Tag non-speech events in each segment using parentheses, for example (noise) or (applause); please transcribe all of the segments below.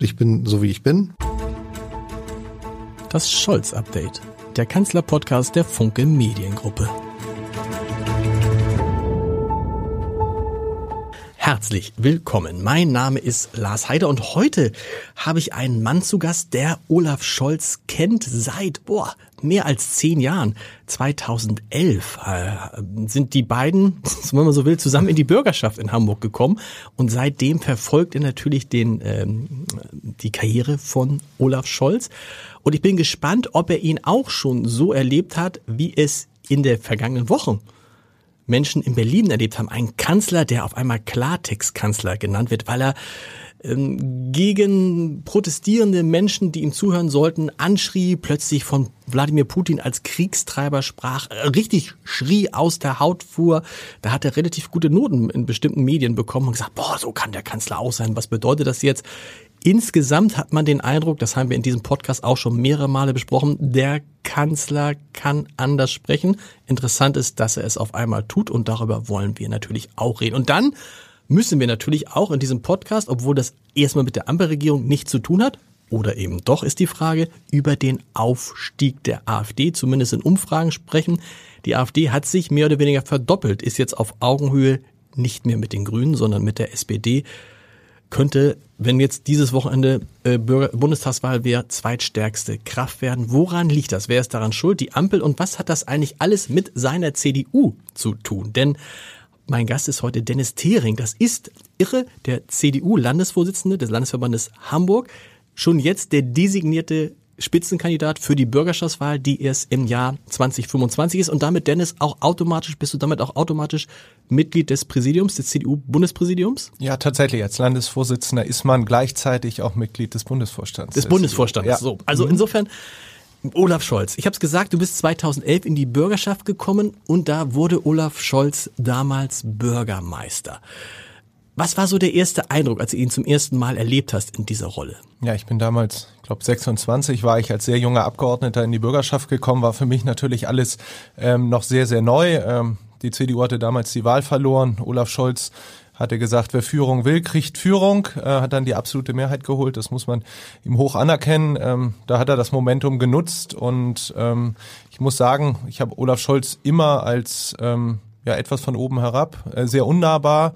Ich bin so wie ich bin. Das Scholz-Update, der Kanzler-Podcast der Funke Mediengruppe. Herzlich willkommen. Mein Name ist Lars Heider und heute habe ich einen Mann zu Gast, der Olaf Scholz kennt seit boah, mehr als zehn Jahren. 2011 äh, sind die beiden, (laughs) wenn man so will, zusammen in die Bürgerschaft in Hamburg gekommen und seitdem verfolgt er natürlich den, ähm, die Karriere von Olaf Scholz. Und ich bin gespannt, ob er ihn auch schon so erlebt hat, wie es in der vergangenen Woche Menschen in Berlin erlebt haben. Ein Kanzler, der auf einmal Klartextkanzler genannt wird, weil er ähm, gegen protestierende Menschen, die ihm zuhören sollten, anschrie, plötzlich von Wladimir Putin als Kriegstreiber sprach, äh, richtig schrie, aus der Haut fuhr. Da hat er relativ gute Noten in bestimmten Medien bekommen und gesagt, boah, so kann der Kanzler auch sein. Was bedeutet das jetzt? Insgesamt hat man den Eindruck, das haben wir in diesem Podcast auch schon mehrere Male besprochen, der Kanzler kann anders sprechen. Interessant ist, dass er es auf einmal tut und darüber wollen wir natürlich auch reden. Und dann müssen wir natürlich auch in diesem Podcast, obwohl das erstmal mit der Ampelregierung nichts zu tun hat, oder eben doch ist die Frage, über den Aufstieg der AfD, zumindest in Umfragen sprechen. Die AfD hat sich mehr oder weniger verdoppelt, ist jetzt auf Augenhöhe nicht mehr mit den Grünen, sondern mit der SPD könnte, wenn jetzt dieses Wochenende äh, Bürger Bundestagswahl wäre, zweitstärkste Kraft werden. Woran liegt das? Wer ist daran schuld? Die Ampel und was hat das eigentlich alles mit seiner CDU zu tun? Denn mein Gast ist heute Dennis Thering. Das ist irre, der CDU-Landesvorsitzende des Landesverbandes Hamburg. Schon jetzt der designierte Spitzenkandidat für die Bürgerschaftswahl, die erst im Jahr 2025 ist und damit Dennis auch automatisch, bist du damit auch automatisch Mitglied des Präsidiums, des CDU-Bundespräsidiums? Ja, tatsächlich. Als Landesvorsitzender ist man gleichzeitig auch Mitglied des Bundesvorstands. Des Bundesvorstands, ja. so. Also mhm. insofern, Olaf Scholz, ich habe es gesagt, du bist 2011 in die Bürgerschaft gekommen und da wurde Olaf Scholz damals Bürgermeister. Was war so der erste Eindruck, als du ihn zum ersten Mal erlebt hast in dieser Rolle? Ja, ich bin damals, ich glaube 26, war ich als sehr junger Abgeordneter in die Bürgerschaft gekommen, war für mich natürlich alles ähm, noch sehr, sehr neu. Ähm, die CDU hatte damals die Wahl verloren. Olaf Scholz hatte gesagt, wer Führung will, kriegt Führung, äh, hat dann die absolute Mehrheit geholt. Das muss man ihm hoch anerkennen. Ähm, da hat er das Momentum genutzt und ähm, ich muss sagen, ich habe Olaf Scholz immer als ähm, ja etwas von oben herab, äh, sehr unnahbar,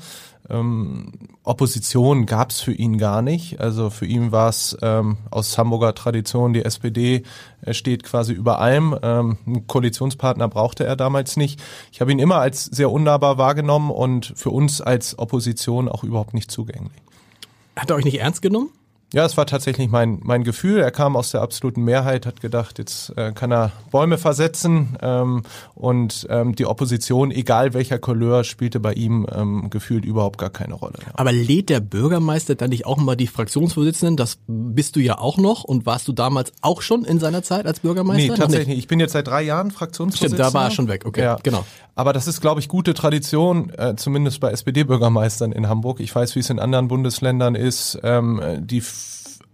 ähm, Opposition gab es für ihn gar nicht. Also für ihn war es ähm, aus Hamburger Tradition, die SPD äh, steht quasi über allem. Ähm, einen Koalitionspartner brauchte er damals nicht. Ich habe ihn immer als sehr unnahbar wahrgenommen und für uns als Opposition auch überhaupt nicht zugänglich. Hat er euch nicht ernst genommen? Ja, es war tatsächlich mein, mein Gefühl. Er kam aus der absoluten Mehrheit, hat gedacht, jetzt äh, kann er Bäume versetzen ähm, und ähm, die Opposition, egal welcher Couleur, spielte bei ihm ähm, gefühlt überhaupt gar keine Rolle. Aber lädt der Bürgermeister dann nicht auch mal die Fraktionsvorsitzenden? Das bist du ja auch noch und warst du damals auch schon in seiner Zeit als Bürgermeister? Nee, tatsächlich nicht. Ich bin jetzt seit drei Jahren Fraktionsvorsitzender. Stimmt, da war er schon weg, okay, ja. genau. Aber das ist, glaube ich, gute Tradition, äh, zumindest bei SPD-Bürgermeistern in Hamburg. Ich weiß, wie es in anderen Bundesländern ist. Ähm, die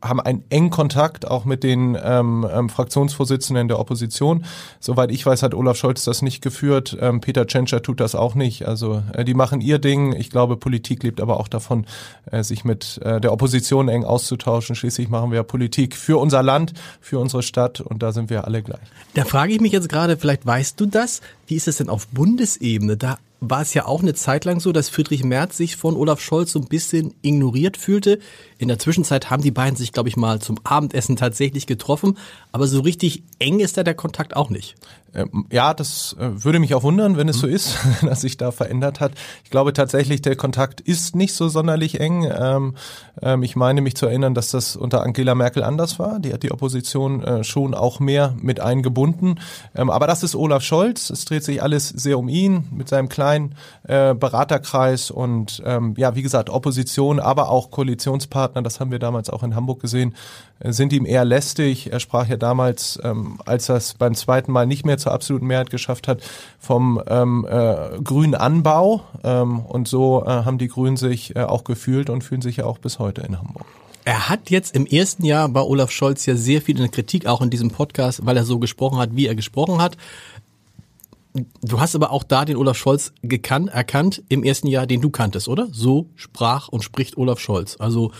haben einen engen Kontakt auch mit den ähm, ähm, Fraktionsvorsitzenden der Opposition. Soweit ich weiß, hat Olaf Scholz das nicht geführt. Ähm, Peter Tschentscher tut das auch nicht. Also äh, die machen ihr Ding. Ich glaube, Politik lebt aber auch davon, äh, sich mit äh, der Opposition eng auszutauschen. Schließlich machen wir Politik für unser Land, für unsere Stadt und da sind wir alle gleich. Da frage ich mich jetzt gerade, vielleicht weißt du das, wie ist es denn auf Bundesebene? Da war es ja auch eine Zeit lang so, dass Friedrich Merz sich von Olaf Scholz so ein bisschen ignoriert fühlte. In der Zwischenzeit haben die beiden sich, glaube ich, mal zum Abendessen tatsächlich getroffen. Aber so richtig eng ist da der Kontakt auch nicht. Ähm, ja, das äh, würde mich auch wundern, wenn es mhm. so ist, (laughs) dass sich da verändert hat. Ich glaube tatsächlich, der Kontakt ist nicht so sonderlich eng. Ähm, ähm, ich meine mich zu erinnern, dass das unter Angela Merkel anders war. Die hat die Opposition äh, schon auch mehr mit eingebunden. aber das ist Olaf Scholz. Es dreht sich alles sehr um ihn mit seinem kleinen äh, Beraterkreis und ja, wie gesagt, Opposition, aber auch Koalitionspartner. Das haben wir damals auch in Hamburg gesehen sind ihm eher lästig. Er sprach ja damals, ähm, als er es beim zweiten Mal nicht mehr zur absoluten Mehrheit geschafft hat, vom ähm, äh, grünen Anbau. Ähm, und so äh, haben die Grünen sich äh, auch gefühlt und fühlen sich ja auch bis heute in Hamburg. Er hat jetzt im ersten Jahr bei Olaf Scholz ja sehr viel in der Kritik, auch in diesem Podcast, weil er so gesprochen hat, wie er gesprochen hat. Du hast aber auch da den Olaf Scholz gekannt, erkannt im ersten Jahr, den du kanntest, oder? So sprach und spricht Olaf Scholz. Also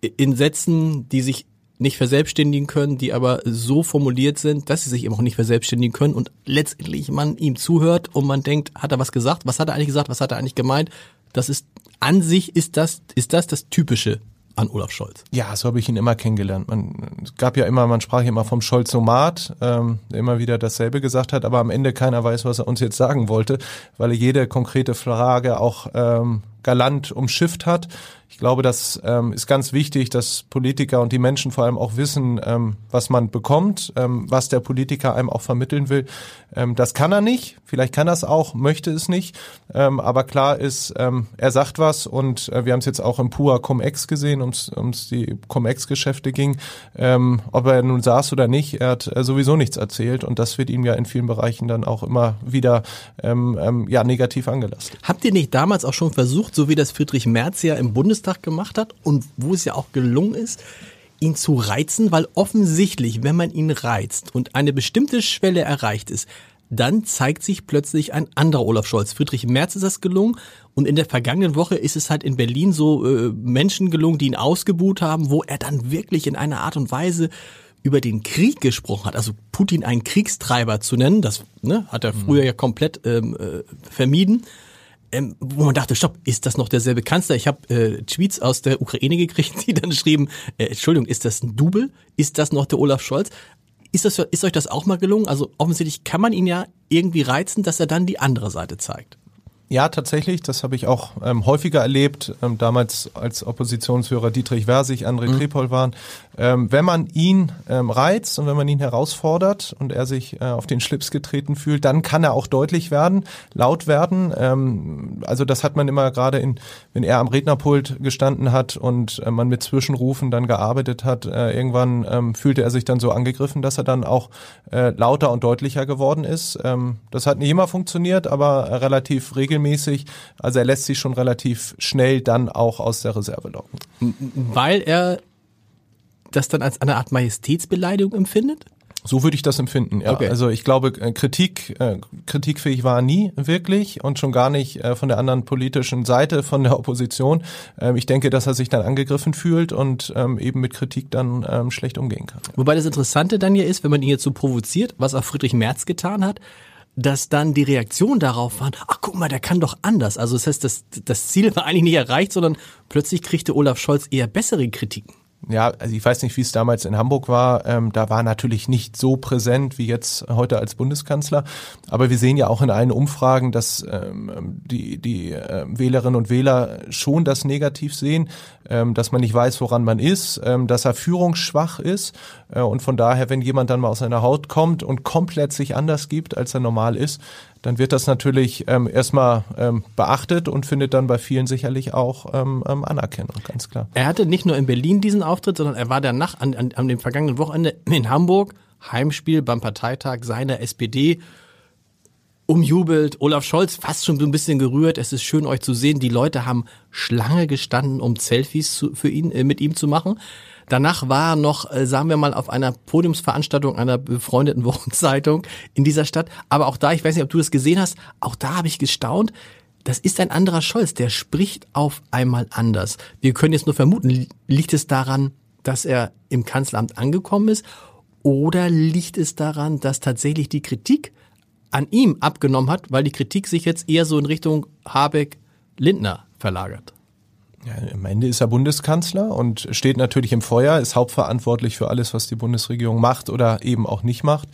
in Sätzen, die sich nicht verselbstständigen können, die aber so formuliert sind, dass sie sich eben auch nicht verselbstständigen können und letztendlich man ihm zuhört und man denkt, hat er was gesagt? Was hat er eigentlich gesagt? Was hat er eigentlich gemeint? Das ist an sich ist das ist das das typische an Olaf Scholz. Ja, so habe ich ihn immer kennengelernt. Man, es gab ja immer, man sprach ja immer vom Scholzomat, ähm, der immer wieder dasselbe gesagt hat, aber am Ende keiner weiß, was er uns jetzt sagen wollte, weil er jede konkrete Frage auch ähm, galant umschifft hat. Ich glaube, das ähm, ist ganz wichtig, dass Politiker und die Menschen vor allem auch wissen, ähm, was man bekommt, ähm, was der Politiker einem auch vermitteln will. Ähm, das kann er nicht, vielleicht kann er es auch, möchte es nicht, ähm, aber klar ist, ähm, er sagt was und äh, wir haben es jetzt auch im PUA Cum-Ex gesehen, ums ums die Cum-Ex-Geschäfte ging. Ähm, ob er nun saß oder nicht, er hat äh, sowieso nichts erzählt und das wird ihm ja in vielen Bereichen dann auch immer wieder ähm, ähm, ja negativ angelastet. Habt ihr nicht damals auch schon versucht, so wie das Friedrich Merz ja im Bundestag gemacht hat und wo es ja auch gelungen ist, ihn zu reizen, weil offensichtlich, wenn man ihn reizt und eine bestimmte Schwelle erreicht ist, dann zeigt sich plötzlich ein anderer Olaf Scholz. Friedrich Merz ist das gelungen und in der vergangenen Woche ist es halt in Berlin so äh, Menschen gelungen, die ihn ausgebuht haben, wo er dann wirklich in einer Art und Weise über den Krieg gesprochen hat, also Putin einen Kriegstreiber zu nennen, das ne, hat er früher ja komplett ähm, äh, vermieden ähm, wo man dachte, stopp, ist das noch derselbe Kanzler? Ich habe äh, Tweets aus der Ukraine gekriegt, (laughs) die dann schrieben, äh, Entschuldigung, ist das ein Double? Ist das noch der Olaf Scholz? Ist, das, ist euch das auch mal gelungen? Also offensichtlich kann man ihn ja irgendwie reizen, dass er dann die andere Seite zeigt. Ja, tatsächlich. Das habe ich auch ähm, häufiger erlebt. Ähm, damals als Oppositionsführer Dietrich Versich, André mhm. Trepol waren. Ähm, wenn man ihn ähm, reizt und wenn man ihn herausfordert und er sich äh, auf den Schlips getreten fühlt, dann kann er auch deutlich werden, laut werden. Ähm, also das hat man immer gerade in, wenn er am Rednerpult gestanden hat und äh, man mit Zwischenrufen dann gearbeitet hat, äh, irgendwann ähm, fühlte er sich dann so angegriffen, dass er dann auch äh, lauter und deutlicher geworden ist. Ähm, das hat nicht immer funktioniert, aber relativ regelmäßig regelmäßig. Also er lässt sich schon relativ schnell dann auch aus der Reserve locken. Weil er das dann als eine Art Majestätsbeleidigung empfindet? So würde ich das empfinden. Ja. Okay. Also ich glaube, äh, Kritik, äh, kritikfähig war nie wirklich und schon gar nicht äh, von der anderen politischen Seite, von der Opposition. Ähm, ich denke, dass er sich dann angegriffen fühlt und ähm, eben mit Kritik dann ähm, schlecht umgehen kann. Wobei das Interessante dann ja ist, wenn man ihn jetzt so provoziert, was auch Friedrich Merz getan hat, dass dann die Reaktion darauf war, ach guck mal, der kann doch anders. Also das heißt, das, das Ziel war eigentlich nicht erreicht, sondern plötzlich kriegte Olaf Scholz eher bessere Kritiken ja, also ich weiß nicht, wie es damals in Hamburg war. Ähm, da war natürlich nicht so präsent wie jetzt heute als Bundeskanzler. Aber wir sehen ja auch in allen Umfragen, dass ähm, die, die äh, Wählerinnen und Wähler schon das negativ sehen, ähm, dass man nicht weiß, woran man ist, ähm, dass er führungsschwach ist. Äh, und von daher, wenn jemand dann mal aus seiner Haut kommt und komplett sich anders gibt, als er normal ist, dann wird das natürlich ähm, erstmal ähm, beachtet und findet dann bei vielen sicherlich auch ähm, ähm, Anerkennung, ganz klar. Er hatte nicht nur in Berlin diesen Auftritt, sondern er war danach an, an, an dem vergangenen Wochenende in Hamburg, Heimspiel beim Parteitag seiner SPD umjubelt. Olaf Scholz fast schon so ein bisschen gerührt. Es ist schön, euch zu sehen. Die Leute haben Schlange gestanden, um Selfies zu, für ihn, äh, mit ihm zu machen. Danach war er noch, äh, sagen wir mal, auf einer Podiumsveranstaltung einer befreundeten (laughs) Wochenzeitung in dieser Stadt. Aber auch da, ich weiß nicht, ob du das gesehen hast, auch da habe ich gestaunt. Das ist ein anderer Scholz, der spricht auf einmal anders. Wir können jetzt nur vermuten, liegt es daran, dass er im Kanzleramt angekommen ist oder liegt es daran, dass tatsächlich die Kritik an ihm abgenommen hat, weil die Kritik sich jetzt eher so in Richtung Habeck-Lindner verlagert? Ja, am Ende ist er Bundeskanzler und steht natürlich im Feuer, ist hauptverantwortlich für alles, was die Bundesregierung macht oder eben auch nicht macht.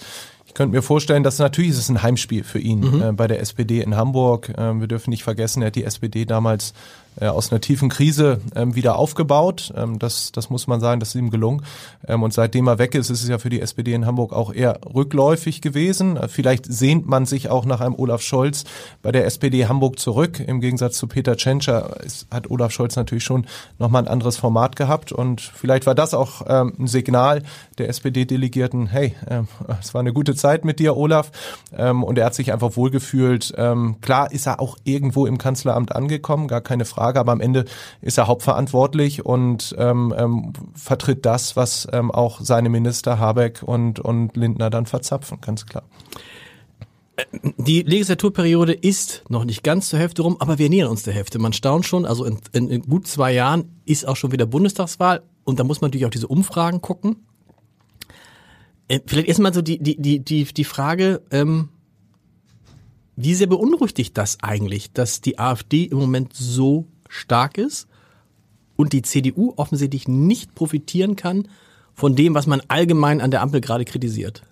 Ich könnte mir vorstellen, dass natürlich ist es ein Heimspiel für ihn mhm. äh, bei der SPD in Hamburg. Äh, wir dürfen nicht vergessen, er hat die SPD damals äh, aus einer tiefen Krise ähm, wieder aufgebaut. Ähm, das, das muss man sagen, das ist ihm gelungen. Ähm, und seitdem er weg ist, ist es ja für die SPD in Hamburg auch eher rückläufig gewesen. Äh, vielleicht sehnt man sich auch nach einem Olaf Scholz bei der SPD Hamburg zurück. Im Gegensatz zu Peter Tschentscher hat Olaf Scholz natürlich schon nochmal ein anderes Format gehabt. Und vielleicht war das auch ähm, ein Signal der SPD-Delegierten, hey, ähm, (laughs) es war eine gute Zeit mit dir, Olaf. Ähm, und er hat sich einfach wohlgefühlt. Ähm, klar ist er auch irgendwo im Kanzleramt angekommen, gar keine Frage. Frage, aber am Ende ist er hauptverantwortlich und ähm, ähm, vertritt das, was ähm, auch seine Minister Habeck und, und Lindner dann verzapfen, ganz klar. Die Legislaturperiode ist noch nicht ganz zur Hälfte rum, aber wir nähern uns der Hälfte. Man staunt schon, also in, in, in gut zwei Jahren ist auch schon wieder Bundestagswahl. und da muss man natürlich auch diese Umfragen gucken. Äh, vielleicht erstmal so die, die, die, die, die Frage, ähm, wie sehr beunruhigt dich das eigentlich, dass die AfD im Moment so stark ist und die CDU offensichtlich nicht profitieren kann von dem, was man allgemein an der Ampel gerade kritisiert?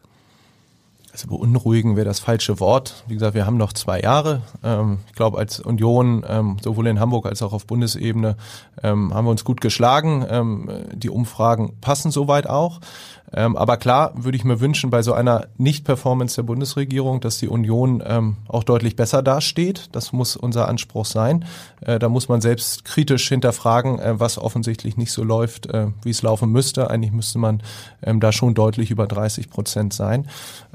Also beunruhigen wäre das falsche Wort. Wie gesagt, wir haben noch zwei Jahre. Ähm, ich glaube, als Union, ähm, sowohl in Hamburg als auch auf Bundesebene, ähm, haben wir uns gut geschlagen. die Umfragen passen soweit auch. Ähm, aber klar würde ich mir wünschen, bei so einer Nicht-Performance der Bundesregierung, dass die Union ähm, auch deutlich besser dasteht. Das muss unser Anspruch sein. Äh, da muss man selbst kritisch hinterfragen, äh, was offensichtlich nicht so läuft, äh, wie es laufen müsste. Eigentlich müsste man ähm, da schon deutlich über 30 Prozent sein.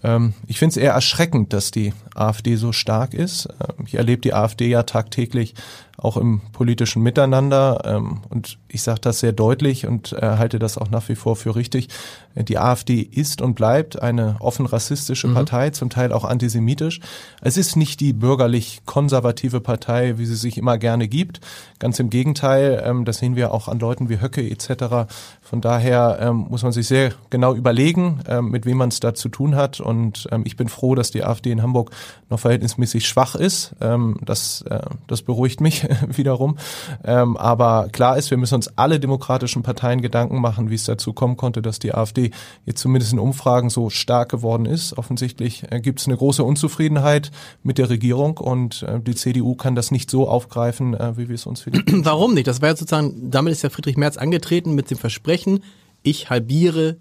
Ähm, ich finde es eher erschreckend, dass die AfD so stark ist. Ähm, ich erlebe die AfD ja tagtäglich auch im politischen Miteinander. Ähm, und ich sage das sehr deutlich und äh, halte das auch nach wie vor für richtig. Die AfD ist und bleibt eine offen rassistische mhm. Partei, zum Teil auch antisemitisch. Es ist nicht die bürgerlich-konservative Partei, wie sie sich immer gerne gibt. Ganz im Gegenteil, ähm, das sehen wir auch an Leuten wie Höcke etc. Von daher ähm, muss man sich sehr genau überlegen, ähm, mit wem man es da zu tun hat. Und ähm, ich bin froh, dass die AfD in Hamburg noch verhältnismäßig schwach ist. Ähm, das, äh, das beruhigt mich (laughs) wiederum. Ähm, aber klar ist, wir müssen uns alle demokratischen Parteien Gedanken machen, wie es dazu kommen konnte, dass die AfD jetzt zumindest in Umfragen so stark geworden ist. Offensichtlich äh, gibt es eine große Unzufriedenheit mit der Regierung und äh, die CDU kann das nicht so aufgreifen, äh, wie wir es uns vielleicht. (clears throat) Warum nicht? Das war ja sozusagen, damit ist ja Friedrich Merz angetreten mit dem Versprechen, ich halbiere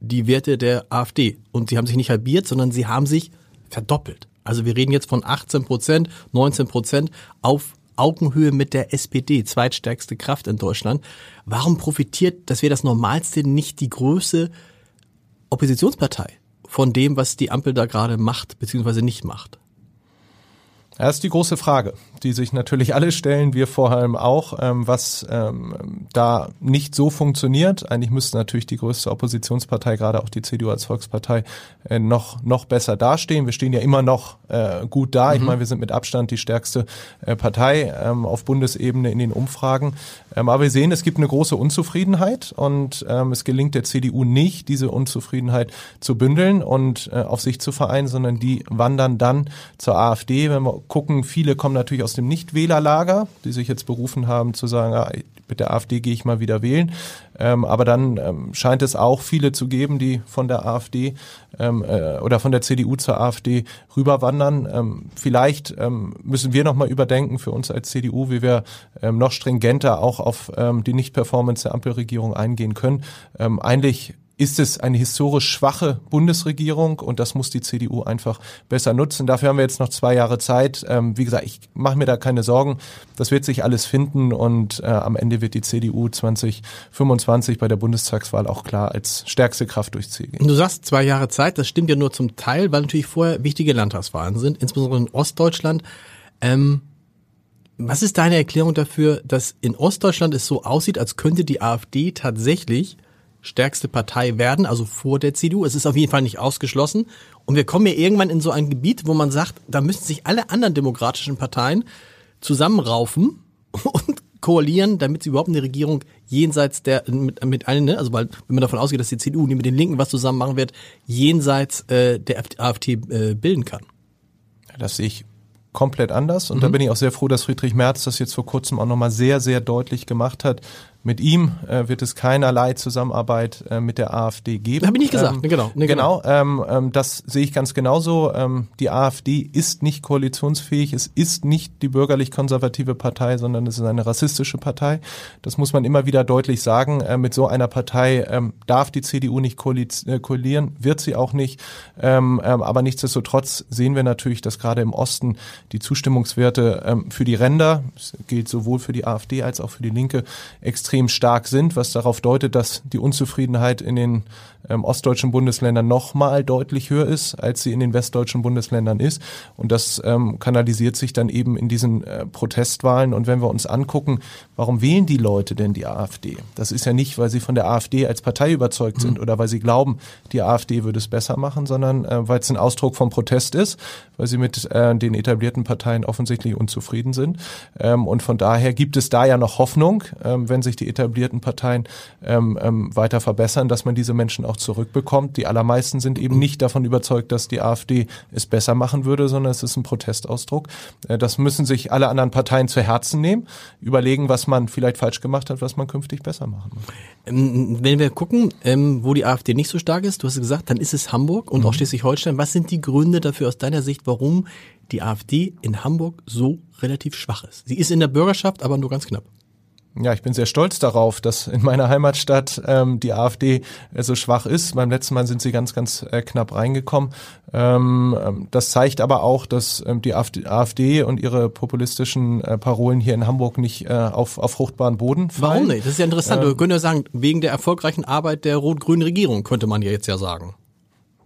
die Werte der AfD. Und sie haben sich nicht halbiert, sondern sie haben sich verdoppelt. Also wir reden jetzt von 18 Prozent, 19 Prozent auf Augenhöhe mit der SPD, zweitstärkste Kraft in Deutschland. Warum profitiert, das wäre das Normalste, nicht die größte Oppositionspartei von dem, was die Ampel da gerade macht, beziehungsweise nicht macht? Das ist die große Frage die sich natürlich alle stellen, wir vor allem auch, ähm, was ähm, da nicht so funktioniert. Eigentlich müsste natürlich die größte Oppositionspartei, gerade auch die CDU als Volkspartei, äh, noch, noch besser dastehen. Wir stehen ja immer noch äh, gut da. Mhm. Ich meine, wir sind mit Abstand die stärkste äh, Partei ähm, auf Bundesebene in den Umfragen. Ähm, aber wir sehen, es gibt eine große Unzufriedenheit und ähm, es gelingt der CDU nicht, diese Unzufriedenheit zu bündeln und äh, auf sich zu vereinen, sondern die wandern dann zur AfD. Wenn wir gucken, viele kommen natürlich aus dem Nichtwählerlager, die sich jetzt berufen haben zu sagen, ah, mit der AfD gehe ich mal wieder wählen. Ähm, aber dann ähm, scheint es auch viele zu geben, die von der AfD ähm, äh, oder von der CDU zur AfD rüberwandern. Ähm, vielleicht ähm, müssen wir nochmal überdenken für uns als CDU, wie wir ähm, noch stringenter auch auf ähm, die Nicht-Performance der Ampelregierung eingehen können. Ähm, eigentlich ist es eine historisch schwache Bundesregierung und das muss die CDU einfach besser nutzen. Dafür haben wir jetzt noch zwei Jahre Zeit. Ähm, wie gesagt, ich mache mir da keine Sorgen. Das wird sich alles finden und äh, am Ende wird die CDU 2025 bei der Bundestagswahl auch klar als stärkste Kraft durchziehen. Du sagst zwei Jahre Zeit, das stimmt ja nur zum Teil, weil natürlich vorher wichtige Landtagswahlen sind, insbesondere in Ostdeutschland. Ähm was ist deine Erklärung dafür, dass in Ostdeutschland es so aussieht, als könnte die AfD tatsächlich stärkste Partei werden, also vor der CDU. Es ist auf jeden Fall nicht ausgeschlossen. Und wir kommen ja irgendwann in so ein Gebiet, wo man sagt, da müssen sich alle anderen demokratischen Parteien zusammenraufen (laughs) und koalieren, damit sie überhaupt eine Regierung jenseits der mit, mit allen, ne? also weil wenn man davon ausgeht, dass die CDU mit den Linken was zusammen machen wird, jenseits äh, der AfD äh, bilden kann. Das sehe ich komplett anders und mhm. da bin ich auch sehr froh, dass Friedrich Merz das jetzt vor kurzem auch nochmal sehr, sehr deutlich gemacht hat, mit ihm äh, wird es keinerlei Zusammenarbeit äh, mit der AfD geben. Habe ich nicht gesagt, ähm, genau. Nee, genau, genau. Ähm, ähm, das sehe ich ganz genauso. Ähm, die AfD ist nicht koalitionsfähig. Es ist nicht die bürgerlich-konservative Partei, sondern es ist eine rassistische Partei. Das muss man immer wieder deutlich sagen. Äh, mit so einer Partei ähm, darf die CDU nicht äh, koalieren, wird sie auch nicht. Ähm, ähm, aber nichtsdestotrotz sehen wir natürlich, dass gerade im Osten die Zustimmungswerte ähm, für die Ränder, das gilt sowohl für die AfD als auch für die Linke, extrem extrem stark sind, was darauf deutet, dass die Unzufriedenheit in den ähm, ostdeutschen Bundesländern noch mal deutlich höher ist, als sie in den westdeutschen Bundesländern ist. Und das ähm, kanalisiert sich dann eben in diesen äh, Protestwahlen. Und wenn wir uns angucken, warum wählen die Leute denn die AfD? Das ist ja nicht, weil sie von der AfD als Partei überzeugt sind mhm. oder weil sie glauben, die AfD würde es besser machen, sondern äh, weil es ein Ausdruck vom Protest ist, weil sie mit äh, den etablierten Parteien offensichtlich unzufrieden sind. Ähm, und von daher gibt es da ja noch Hoffnung, ähm, wenn sich die die etablierten Parteien ähm, ähm, weiter verbessern, dass man diese Menschen auch zurückbekommt. Die allermeisten sind eben nicht davon überzeugt, dass die AfD es besser machen würde, sondern es ist ein Protestausdruck. Äh, das müssen sich alle anderen Parteien zu Herzen nehmen, überlegen, was man vielleicht falsch gemacht hat, was man künftig besser machen muss. Ähm, wenn wir gucken, ähm, wo die AfD nicht so stark ist, du hast gesagt, dann ist es Hamburg und mhm. auch Schleswig-Holstein. Was sind die Gründe dafür aus deiner Sicht, warum die AfD in Hamburg so relativ schwach ist? Sie ist in der Bürgerschaft, aber nur ganz knapp. Ja, ich bin sehr stolz darauf, dass in meiner Heimatstadt ähm, die AfD äh, so schwach ist. Beim letzten Mal sind sie ganz, ganz äh, knapp reingekommen. Ähm, ähm das zeigt aber auch, dass ähm, die AfD, und ihre populistischen äh, Parolen hier in Hamburg nicht äh, auf, auf fruchtbaren Boden fallen. Warum nicht? Das ist ja interessant. Ähm, du könntest ja sagen, wegen der erfolgreichen Arbeit der rot-grünen Regierung, könnte man ja jetzt ja sagen.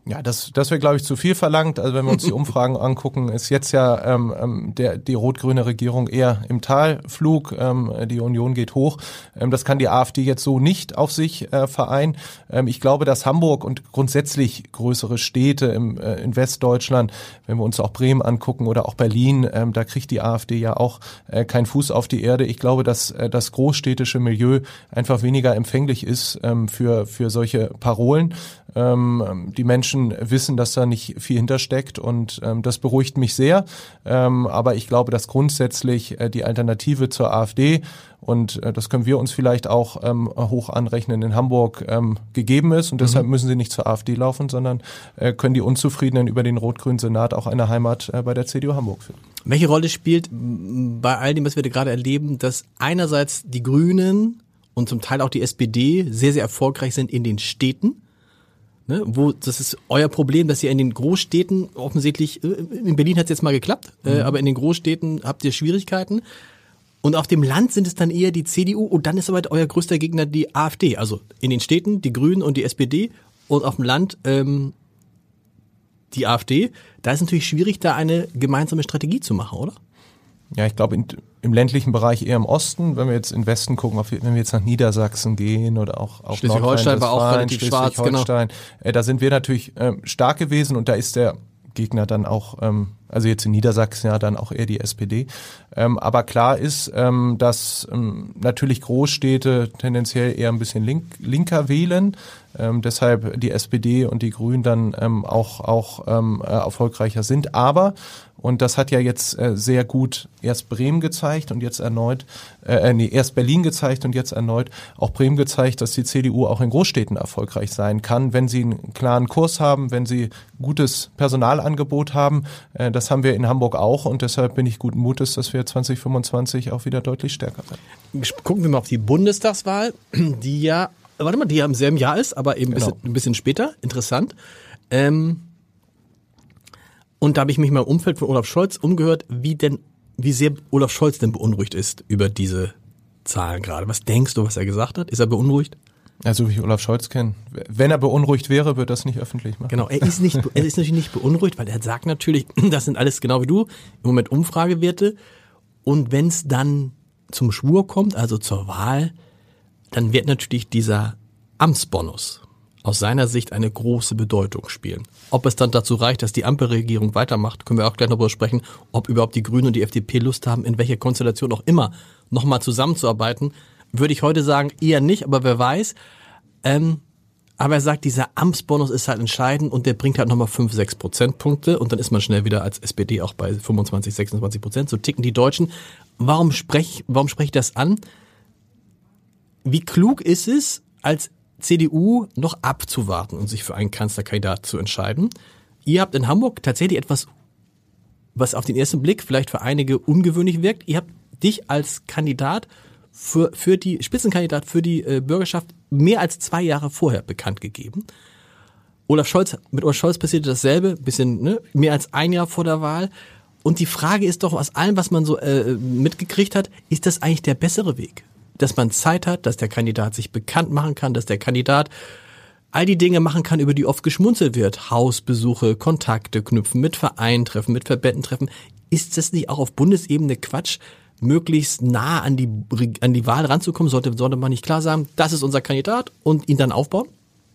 Ja, das, das wäre, glaube ich, zu viel verlangt. Also wenn wir uns die (laughs) Umfragen angucken, ist jetzt ja ähm, ähm, der, die rot-grüne Regierung eher im Talflug. Ähm, die Union geht hoch. Ähm, das kann die AfD jetzt so nicht auf sich äh, vereinen. Ähm, ich glaube, dass Hamburg und grundsätzlich größere Städte im, äh, in Westdeutschland, wenn wir uns auch Bremen angucken oder auch Berlin, ähm, da kriegt die AfD ja auch äh, keinen Fuß auf die Erde. Ich glaube, dass äh, das großstädtische Milieu einfach weniger empfänglich ist ähm, für, für solche Parolen. Ähm, die Menschen wissen, dass da nicht viel hintersteckt und ähm, das beruhigt mich sehr. Ähm, aber ich glaube, dass grundsätzlich äh, die Alternative zur AfD und äh, das können wir uns vielleicht auch ähm, hoch anrechnen in Hamburg ähm, gegeben ist und mhm. deshalb müssen sie nicht zur AfD laufen, sondern äh, können die Unzufriedenen über den rot-grünen Senat auch eine Heimat äh, bei der CDU Hamburg finden. Welche Rolle spielt bei all dem, was wir gerade erleben, dass einerseits die Grünen und zum Teil auch die SPD sehr, sehr erfolgreich sind in den Städten? Ne, wo das ist euer Problem, dass ihr in den Großstädten offensichtlich, äh, in Berlin hat es jetzt mal geklappt, äh, mhm. aber in den Großstädten habt ihr Schwierigkeiten. Und auf dem Land sind es dann eher die CDU und dann ist aber euer größter Gegner die AfD. Also in den Städten die Grünen und die SPD und auf dem Land ähm, die AfD. Da ist natürlich schwierig, da eine gemeinsame Strategie zu machen, oder? Ja, ich glaube, im ländlichen Bereich eher im Osten. Wenn wir jetzt in Westen gucken, auf, wenn wir jetzt nach Niedersachsen gehen oder auch auf Schleswig-Holstein war auch relativ schwarz, genau. Äh, da sind wir natürlich ähm, stark gewesen und da ist der Gegner dann auch, ähm, also jetzt in Niedersachsen ja dann auch eher die SPD. Ähm, aber klar ist, ähm, dass ähm, natürlich Großstädte tendenziell eher ein bisschen link, linker wählen. Ähm, deshalb die SPD und die Grünen dann ähm, auch, auch ähm, äh, erfolgreicher sind. Aber und das hat ja jetzt äh, sehr gut erst Bremen gezeigt und jetzt erneut, äh, äh, nee, erst Berlin gezeigt und jetzt erneut auch Bremen gezeigt, dass die CDU auch in Großstädten erfolgreich sein kann, wenn sie einen klaren Kurs haben, wenn sie gutes Personalangebot haben. Äh, das haben wir in Hamburg auch und deshalb bin ich guten Mutes, dass wir 2025 auch wieder deutlich stärker werden. Gucken wir mal auf die Bundestagswahl, die ja, warte mal, die ja im selben Jahr ist, aber eben genau. ein, bisschen, ein bisschen später. Interessant. Ähm und da habe ich mich mal im Umfeld von Olaf Scholz umgehört, wie denn, wie sehr Olaf Scholz denn beunruhigt ist über diese Zahlen gerade. Was denkst du, was er gesagt hat? Ist er beunruhigt? Also wie ich Olaf Scholz kenne. Wenn er beunruhigt wäre, wird das nicht öffentlich machen. Genau, er ist nicht, er ist natürlich nicht beunruhigt, weil er sagt natürlich, (clears throat) das sind alles genau wie du, im Moment Umfragewerte. Und wenn es dann zum Schwur kommt, also zur Wahl, dann wird natürlich dieser Amtsbonus aus seiner Sicht eine große Bedeutung spielen. Ob es dann dazu reicht, dass die Ampelregierung weitermacht, können wir auch gleich noch darüber sprechen, ob überhaupt die Grünen und die FDP Lust haben, in welcher Konstellation auch immer nochmal zusammenzuarbeiten, würde ich heute sagen, eher nicht, aber wer weiß. Ähm, aber er sagt, dieser Amtsbonus ist halt entscheidend und der bringt halt nochmal 5, 6 Prozentpunkte und dann ist man schnell wieder als SPD auch bei 25, 26 Prozent. So ticken die Deutschen. Warum spreche warum sprech ich das an? Wie klug ist es, als CDU noch abzuwarten und sich für einen Kanzlerkandidat zu entscheiden. Ihr habt in Hamburg tatsächlich etwas, was auf den ersten Blick vielleicht für einige ungewöhnlich wirkt. Ihr habt dich als Kandidat für, für die Spitzenkandidat für die äh, Bürgerschaft mehr als zwei Jahre vorher bekannt gegeben. Olaf Scholz, mit Olaf Scholz passierte dasselbe, bisschen ne, mehr als ein Jahr vor der Wahl. Und die Frage ist doch, aus allem, was man so äh, mitgekriegt hat, ist das eigentlich der bessere Weg? Dass man Zeit hat, dass der Kandidat sich bekannt machen kann, dass der Kandidat all die Dinge machen kann, über die oft geschmunzelt wird. Hausbesuche, Kontakte knüpfen, mit Vereinen treffen, mit Verbänden treffen. Ist das nicht auch auf Bundesebene Quatsch, möglichst nah an die, an die Wahl ranzukommen? Sollte, sollte man nicht klar sagen, das ist unser Kandidat und ihn dann aufbauen?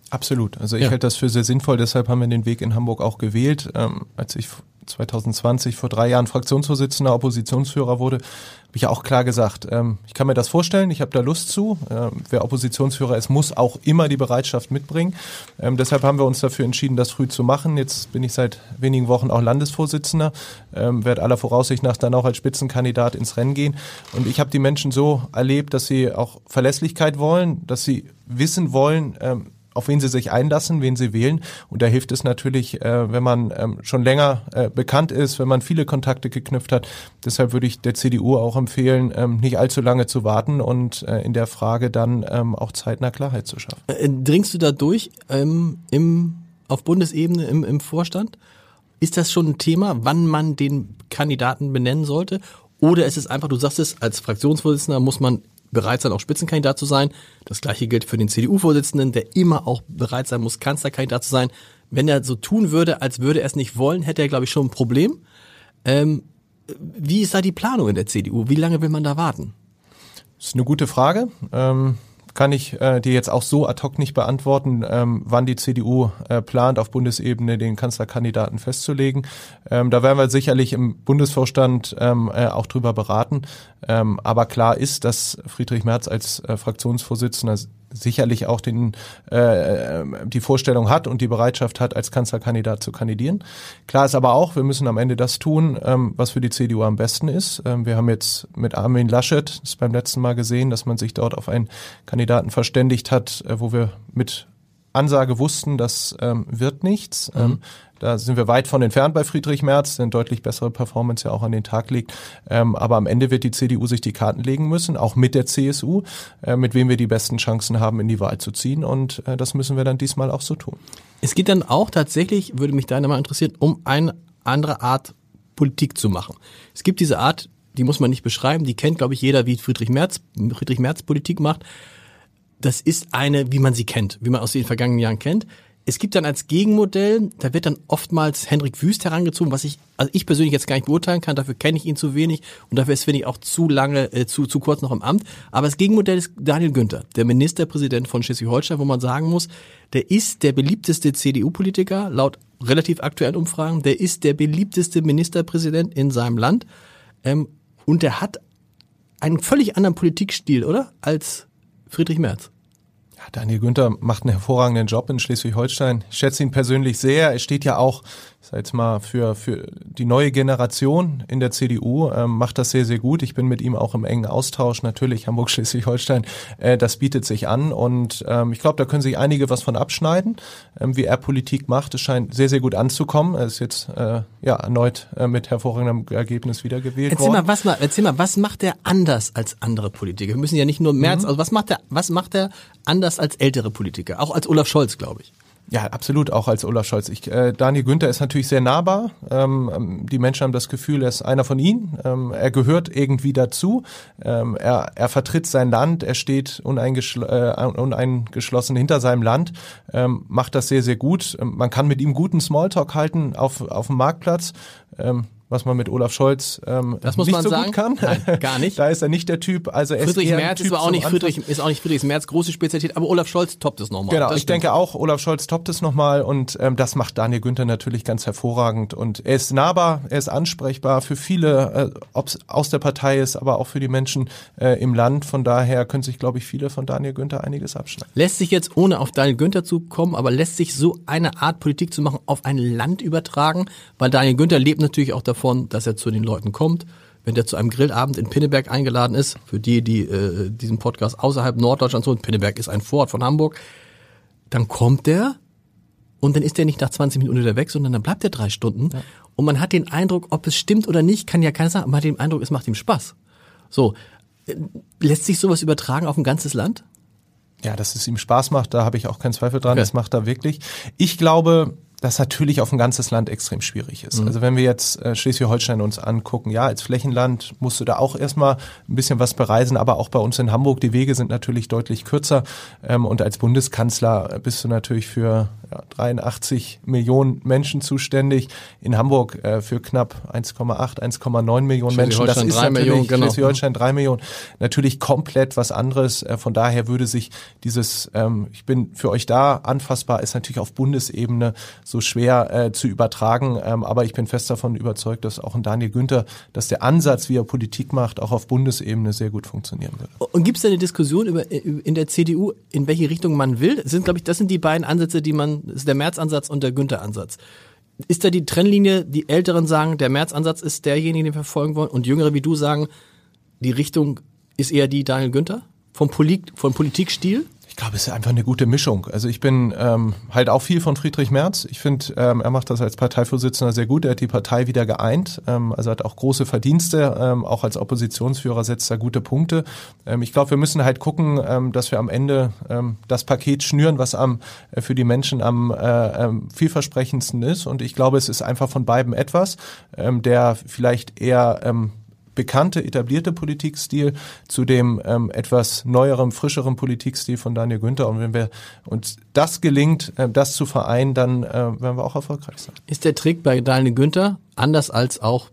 Absolut. Also ich ja. halte das für sehr sinnvoll, deshalb haben wir den Weg in Hamburg auch gewählt. Ähm, als ich 2020 vor drei Jahren Fraktionsvorsitzender, Oppositionsführer wurde, habe ich ja auch klar gesagt, ähm, ich kann mir das vorstellen, ich habe da Lust zu. Ähm, wer Oppositionsführer ist, muss auch immer die Bereitschaft mitbringen. Ähm, deshalb haben wir uns dafür entschieden, das früh zu machen. Jetzt bin ich seit wenigen Wochen auch Landesvorsitzender, ähm, werde aller Voraussicht nach dann auch als Spitzenkandidat ins Rennen gehen. Und ich habe die Menschen so erlebt, dass sie auch Verlässlichkeit wollen, dass sie wissen wollen, ähm, auf wen sie sich einlassen, wen sie wählen. Und da hilft es natürlich, äh, wenn man ähm, schon länger äh, bekannt ist, wenn man viele Kontakte geknüpft hat. Deshalb würde ich der CDU auch empfehlen, ähm, nicht allzu lange zu warten und äh, in der Frage dann ähm, auch zeitnah Klarheit zu schaffen. Äh, dringst du da durch ähm, im, auf Bundesebene im, im Vorstand? Ist das schon ein Thema, wann man den Kandidaten benennen sollte? Oder ist es einfach, du sagst es, als Fraktionsvorsitzender muss man bereit sein, auch Spitzenkandidat zu sein. Das gleiche gilt für den CDU-Vorsitzenden, der immer auch bereit sein muss, Kanzlerkandidat zu sein. Wenn er so tun würde, als würde er es nicht wollen, hätte er, glaube ich, schon ein Problem. Ähm, wie ist da die Planung in der CDU? Wie lange will man da warten? Das ist eine gute Frage. Ähm kann ich äh, dir jetzt auch so ad hoc nicht beantworten, ähm, wann die CDU äh, plant, auf Bundesebene den Kanzlerkandidaten festzulegen. Ähm, da werden wir sicherlich im Bundesvorstand ähm, äh, auch drüber beraten. Ähm, aber klar ist, dass Friedrich Merz als äh, Fraktionsvorsitzender sicherlich auch den, äh, die Vorstellung hat und die Bereitschaft hat, als Kanzlerkandidat zu kandidieren. Klar ist aber auch, wir müssen am Ende das tun, ähm, was für die CDU am besten ist. Ähm, wir haben jetzt mit Armin Laschet das beim letzten Mal gesehen, dass man sich dort auf einen Kandidaten verständigt hat, äh, wo wir mit Ansage wussten, das ähm, wird nichts. Mhm. Ähm, da sind wir weit von entfernt bei Friedrich Merz, eine deutlich bessere Performance ja auch an den Tag legt. Ähm, aber am Ende wird die CDU sich die Karten legen müssen, auch mit der CSU, äh, mit wem wir die besten Chancen haben, in die Wahl zu ziehen. Und äh, das müssen wir dann diesmal auch so tun. Es geht dann auch tatsächlich, würde mich deiner mal interessieren, um eine andere Art Politik zu machen. Es gibt diese Art, die muss man nicht beschreiben, die kennt, glaube ich, jeder, wie Friedrich Merz, Friedrich Merz Politik macht das ist eine, wie man sie kennt, wie man aus den vergangenen Jahren kennt. Es gibt dann als Gegenmodell, da wird dann oftmals Henrik Wüst herangezogen, was ich, also ich persönlich jetzt gar nicht beurteilen kann, dafür kenne ich ihn zu wenig und dafür ist, finde ich, auch zu lange, äh, zu, zu kurz noch im Amt. Aber das Gegenmodell ist Daniel Günther, der Ministerpräsident von Schleswig-Holstein, wo man sagen muss, der ist der beliebteste CDU-Politiker, laut relativ aktuellen Umfragen, der ist der beliebteste Ministerpräsident in seinem Land ähm, und der hat einen völlig anderen Politikstil, oder? Als Friedrich Merz. Daniel Günther macht einen hervorragenden Job in Schleswig-Holstein. Ich schätze ihn persönlich sehr. Er steht ja auch sag jetzt mal, für, für die neue Generation in der CDU ähm, macht das sehr, sehr gut. Ich bin mit ihm auch im engen Austausch. Natürlich Hamburg, Schleswig-Holstein, äh, das bietet sich an und ähm, ich glaube, da können sich einige was von abschneiden, ähm, wie er Politik macht. Es scheint sehr, sehr gut anzukommen. Er ist jetzt äh, ja erneut äh, mit hervorragendem Ergebnis wiedergewählt erzähl worden. Mal, was mal, erzähl mal, was macht er anders als andere Politiker? Wir müssen ja nicht nur März, mhm. also was macht er, was macht er anders als ältere Politiker? Auch als Olaf Scholz, glaube ich. Ja, absolut, auch als Olaf Scholz. Ich, äh, Daniel Günther ist natürlich sehr nahbar. Ähm, ähm, die Menschen haben das Gefühl, er ist einer von ihnen. Ähm, er gehört irgendwie dazu. Ähm, er, er vertritt sein Land, er steht uneingeschl äh, uneingeschlossen hinter seinem Land, ähm, macht das sehr, sehr gut. Ähm, man kann mit ihm guten Smalltalk halten auf, auf dem Marktplatz. Ähm, was man mit Olaf Scholz ähm, das muss nicht man so sagen. gut kann. Nein, gar nicht. (laughs) da ist er nicht der Typ. Also Friedrich ist Merz typ ist auch nicht Friedrich, ist auch nicht Friedrich Merz große Spezialität, aber Olaf Scholz toppt es nochmal. Genau, das ich stimmt. denke auch, Olaf Scholz toppt es nochmal und ähm, das macht Daniel Günther natürlich ganz hervorragend und er ist nahbar, er ist ansprechbar für viele, äh, ob es aus der Partei ist, aber auch für die Menschen äh, im Land. Von daher können sich, glaube ich, viele von Daniel Günther einiges abschneiden. Lässt sich jetzt, ohne auf Daniel Günther zu kommen, aber lässt sich so eine Art Politik zu machen auf ein Land übertragen, weil Daniel Günther lebt natürlich auch davon, dass er zu den Leuten kommt. Wenn der zu einem Grillabend in Pinneberg eingeladen ist, für die, die äh, diesen Podcast außerhalb Norddeutschlands hören, Pinneberg ist ein Vorort von Hamburg, dann kommt der und dann ist der nicht nach 20 Minuten wieder weg, sondern dann bleibt er drei Stunden. Ja. Und man hat den Eindruck, ob es stimmt oder nicht, kann ja keiner sagen, man hat den Eindruck, es macht ihm Spaß. So, äh, lässt sich sowas übertragen auf ein ganzes Land? Ja, dass es ihm Spaß macht, da habe ich auch keinen Zweifel dran. Okay. Das macht er wirklich. Ich glaube, das natürlich auf ein ganzes Land extrem schwierig ist. Mhm. Also wenn wir jetzt äh, Schleswig-Holstein uns angucken, ja, als Flächenland musst du da auch erstmal ein bisschen was bereisen, aber auch bei uns in Hamburg, die Wege sind natürlich deutlich kürzer ähm, und als Bundeskanzler bist du natürlich für ja, 83 Millionen Menschen zuständig, in Hamburg äh, für knapp 1,8, 1,9 Millionen Menschen. Das ist natürlich Millionen, genau. Schleswig-Holstein 3 Millionen, natürlich komplett was anderes. Äh, von daher würde sich dieses, ähm, ich bin für euch da, anfassbar ist natürlich auf Bundesebene so schwer äh, zu übertragen. Ähm, aber ich bin fest davon überzeugt, dass auch in Daniel Günther, dass der Ansatz, wie er Politik macht, auch auf Bundesebene sehr gut funktionieren würde. Und gibt es da eine Diskussion über, in der CDU, in welche Richtung man will? Das sind, glaube ich, das sind die beiden Ansätze, die man, das ist der März-Ansatz und der Günther-Ansatz. Ist da die Trennlinie, die Älteren sagen, der März-Ansatz ist derjenige, den wir verfolgen wollen, und Jüngere wie du sagen, die Richtung ist eher die Daniel Günther? Vom, Polit vom Politikstil? Ich glaube, es ist einfach eine gute Mischung. Also ich bin ähm, halt auch viel von Friedrich Merz. Ich finde, ähm, er macht das als Parteivorsitzender sehr gut. Er hat die Partei wieder geeint. Ähm, also hat auch große Verdienste. Ähm, auch als Oppositionsführer setzt er gute Punkte. Ähm, ich glaube, wir müssen halt gucken, ähm, dass wir am Ende ähm, das Paket schnüren, was am äh, für die Menschen am äh, ähm, vielversprechendsten ist. Und ich glaube, es ist einfach von beiden etwas, ähm, der vielleicht eher ähm, bekannte, etablierte Politikstil zu dem ähm, etwas neueren, frischeren Politikstil von Daniel Günther. Und wenn wir uns das gelingt, äh, das zu vereinen, dann äh, werden wir auch erfolgreich sein. Ist der Trick bei Daniel Günther, anders als auch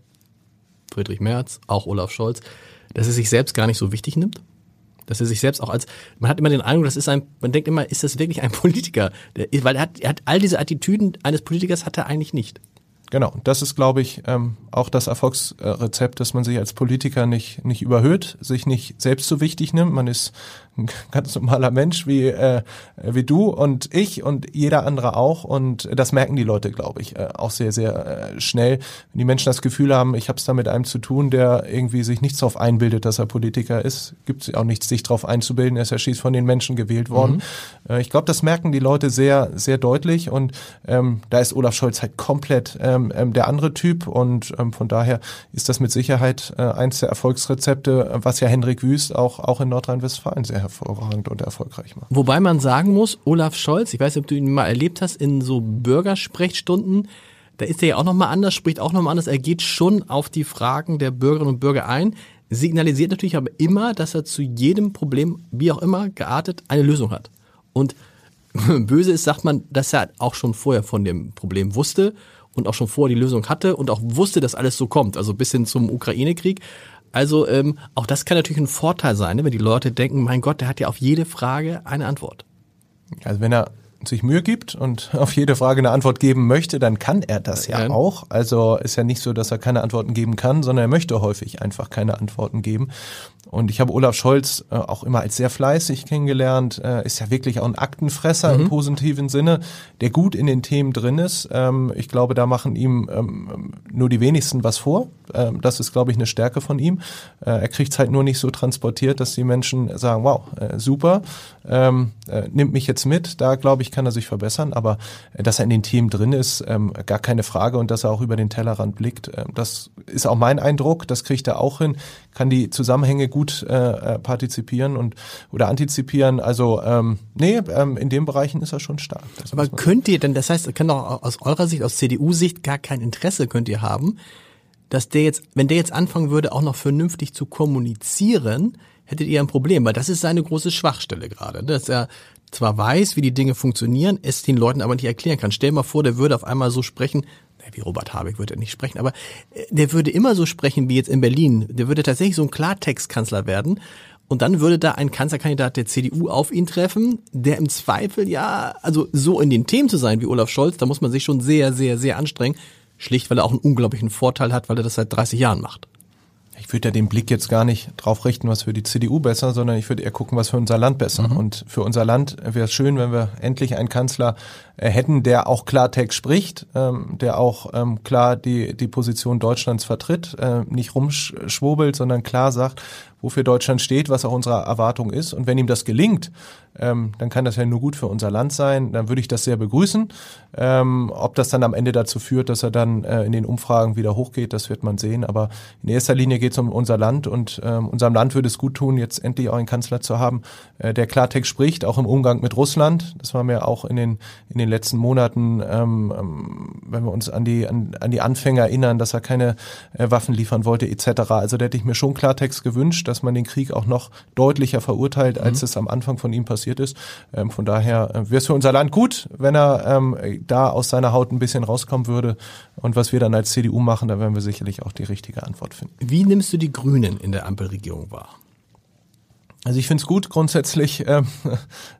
Friedrich Merz, auch Olaf Scholz, dass er sich selbst gar nicht so wichtig nimmt? dass er sich selbst auch als, man hat immer den Eindruck, das ist ein, man denkt immer, ist das wirklich ein (laughs) Politiker? Der, weil er hat, er hat all diese Attitüden eines Politikers hat er eigentlich nicht. Genau, das ist, glaube ich, ähm, auch das Erfolgsrezept, dass man sich als Politiker nicht, nicht überhöht, sich nicht selbst so wichtig nimmt. Man ist ein (laughs) ganz normaler Mensch wie, äh, wie du und ich und jeder andere auch. Und das merken die Leute, glaube ich, äh, auch sehr, sehr äh, schnell. Wenn die Menschen das Gefühl haben, ich habe es da mit einem zu tun, der irgendwie sich nichts darauf einbildet, dass er Politiker ist, gibt es auch nichts, sich darauf einzubilden. Er ist ja schließlich von den Menschen gewählt worden. Mhm. Äh, ich glaube, das merken die Leute sehr, sehr deutlich. Und ähm, da ist Olaf Scholz halt komplett ähm, ähm, der andere Typ. Und ähm, von daher ist das mit Sicherheit äh, eins der Erfolgsrezepte, was ja Hendrik Wüst auch, auch in Nordrhein-Westfalen sehr hervorragend und erfolgreich macht. Wobei man sagen muss, Olaf Scholz, ich weiß nicht, ob du ihn mal erlebt hast, in so Bürgersprechstunden, da ist er ja auch nochmal anders, spricht auch nochmal anders. Er geht schon auf die Fragen der Bürgerinnen und Bürger ein, signalisiert natürlich aber immer, dass er zu jedem Problem, wie auch immer, geartet, eine Lösung hat. Und (laughs) böse ist, sagt man, dass er auch schon vorher von dem Problem wusste und auch schon vorher die Lösung hatte und auch wusste, dass alles so kommt, also bis hin zum Ukraine-Krieg. Also ähm, auch das kann natürlich ein Vorteil sein, ne, wenn die Leute denken, mein Gott, der hat ja auf jede Frage eine Antwort. Also wenn er sich Mühe gibt und (laughs) auf jede Frage eine Antwort geben möchte, dann kann er das ja, ja auch. Also ist ja nicht so, dass er keine Antworten geben kann, sondern er möchte häufig einfach keine Antworten geben. Und ich habe Olaf Scholz äh, auch immer als sehr fleißig kennengelernt, äh, ist ja wirklich auch ein Aktenfresser mhm. im positiven Sinne, der gut in den Themen drin ist. Ähm, ich glaube, da machen ihm ähm, nur die wenigsten was vor. Ähm, das ist, glaube ich, eine Stärke von ihm. Äh, er kriegt es halt nur nicht so transportiert, dass die Menschen sagen, wow, äh, super, ähm, äh, nimmt mich jetzt mit. Da, glaube ich, kann er sich verbessern. Aber äh, dass er in den Themen drin ist, ähm, gar keine Frage. Und dass er auch über den Tellerrand blickt, äh, das ist auch mein Eindruck. Das kriegt er auch hin, kann die Zusammenhänge gut äh, äh, partizipieren und oder antizipieren. Also ähm, nee, ähm, in den Bereichen ist er schon stark. Aber könnt ihr denn, das heißt, kann doch aus eurer Sicht, aus CDU-Sicht gar kein Interesse könnt ihr haben, dass der jetzt, wenn der jetzt anfangen würde, auch noch vernünftig zu kommunizieren, hättet ihr ein Problem, weil das ist seine große Schwachstelle gerade, dass er zwar weiß, wie die Dinge funktionieren, es den Leuten aber nicht erklären kann. Stell dir mal vor, der würde auf einmal so sprechen, wie Robert Habeck würde er nicht sprechen, aber äh, der würde immer so sprechen wie jetzt in Berlin. Der würde tatsächlich so ein Klartextkanzler werden. Und dann würde da ein Kanzlerkandidat der CDU auf ihn treffen, der im Zweifel ja, also so in den Themen zu sein wie Olaf Scholz, da muss man sich schon sehr, sehr, sehr anstrengen. Schlicht, weil er auch einen unglaublichen Vorteil hat, weil er das seit 30 Jahren macht ich würde ja den Blick jetzt gar nicht drauf richten, was für die CDU besser, sondern ich würde eher gucken, was für unser Land besser. Mhm. Und für unser Land wäre es schön, wenn wir endlich einen Kanzler äh, hätten, der auch Klartext spricht, ähm, der auch ähm, klar die, die Position Deutschlands vertritt, äh, nicht rumschwobelt, sondern klar sagt, wofür Deutschland steht, was auch unsere Erwartung ist. Und wenn ihm das gelingt, ähm, dann kann das ja nur gut für unser Land sein. Dann würde ich das sehr begrüßen. Ähm, ob das dann am Ende dazu führt, dass er dann äh, in den Umfragen wieder hochgeht, das wird man sehen. Aber in erster Linie geht es um unser Land und ähm, unserem Land würde es gut tun, jetzt endlich auch einen Kanzler zu haben, äh, der Klartext spricht, auch im Umgang mit Russland. Das war mir auch in den in den letzten Monaten, ähm, ähm, wenn wir uns an die an, an die Anfänge erinnern, dass er keine äh, Waffen liefern wollte etc. Also da hätte ich mir schon Klartext gewünscht, dass man den Krieg auch noch deutlicher verurteilt, als mhm. es am Anfang von ihm passiert ist. Ähm, von daher äh, wäre es für unser Land gut, wenn er ähm, da aus seiner Haut ein bisschen rauskommen würde. Und was wir dann als CDU machen, da werden wir sicherlich auch die richtige Antwort finden. Wie nimmst du die Grünen in der Ampelregierung wahr? Also ich finde es gut grundsätzlich, äh,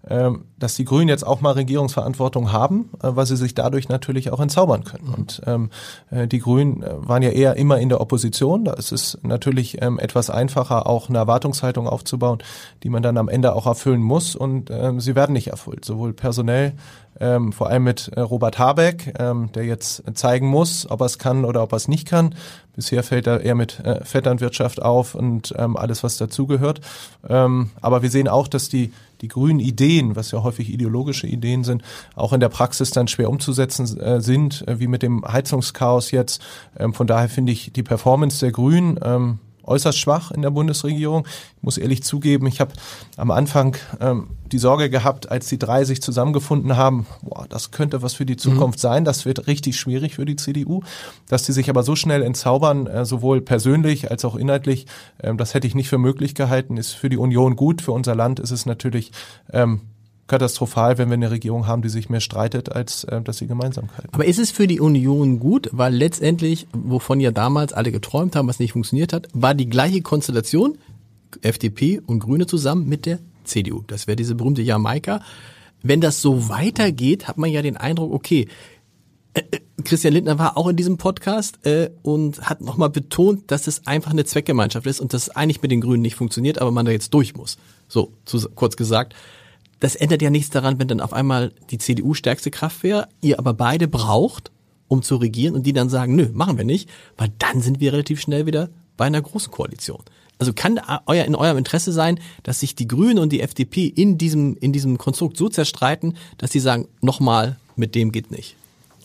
äh, dass die Grünen jetzt auch mal Regierungsverantwortung haben, äh, weil sie sich dadurch natürlich auch entzaubern können. Mhm. Und ähm, äh, die Grünen äh, waren ja eher immer in der Opposition. Da ist es natürlich ähm, etwas einfacher, auch eine Erwartungshaltung aufzubauen, die man dann am Ende auch erfüllen muss. Und ähm, sie werden nicht erfüllt, sowohl personell ähm, vor allem mit äh, Robert Habeck, ähm, der jetzt zeigen muss, ob er es kann oder ob er es nicht kann. Bisher fällt er eher mit äh, Vetternwirtschaft auf und ähm, alles, was dazugehört. Ähm, aber wir sehen auch, dass die, die grünen Ideen, was ja häufig ideologische Ideen sind, auch in der Praxis dann schwer umzusetzen äh, sind, äh, wie mit dem Heizungschaos jetzt. Ähm, von daher finde ich die Performance der Grünen ähm, äußerst schwach in der Bundesregierung. Ich muss ehrlich zugeben, ich habe am Anfang ähm, die Sorge gehabt, als die drei sich zusammengefunden haben, boah, das könnte was für die Zukunft mhm. sein, das wird richtig schwierig für die CDU, dass die sich aber so schnell entzaubern, äh, sowohl persönlich als auch inhaltlich, ähm, das hätte ich nicht für möglich gehalten, ist für die Union gut, für unser Land ist es natürlich ähm, katastrophal, wenn wir eine Regierung haben, die sich mehr streitet, als äh, dass sie Gemeinsamkeiten. Aber ist es für die Union gut, weil letztendlich, wovon ja damals alle geträumt haben, was nicht funktioniert hat, war die gleiche Konstellation, FDP und Grüne zusammen mit der CDU. Das wäre diese berühmte Jamaika. Wenn das so weitergeht, hat man ja den Eindruck, okay, äh, äh, Christian Lindner war auch in diesem Podcast äh, und hat nochmal betont, dass es einfach eine Zweckgemeinschaft ist und dass es eigentlich mit den Grünen nicht funktioniert, aber man da jetzt durch muss. So, zu, kurz gesagt das ändert ja nichts daran, wenn dann auf einmal die CDU stärkste Kraft wäre, ihr aber beide braucht, um zu regieren und die dann sagen, nö, machen wir nicht, weil dann sind wir relativ schnell wieder bei einer großen Koalition. Also kann euer, in eurem Interesse sein, dass sich die Grünen und die FDP in diesem, in diesem Konstrukt so zerstreiten, dass sie sagen, nochmal, mit dem geht nicht.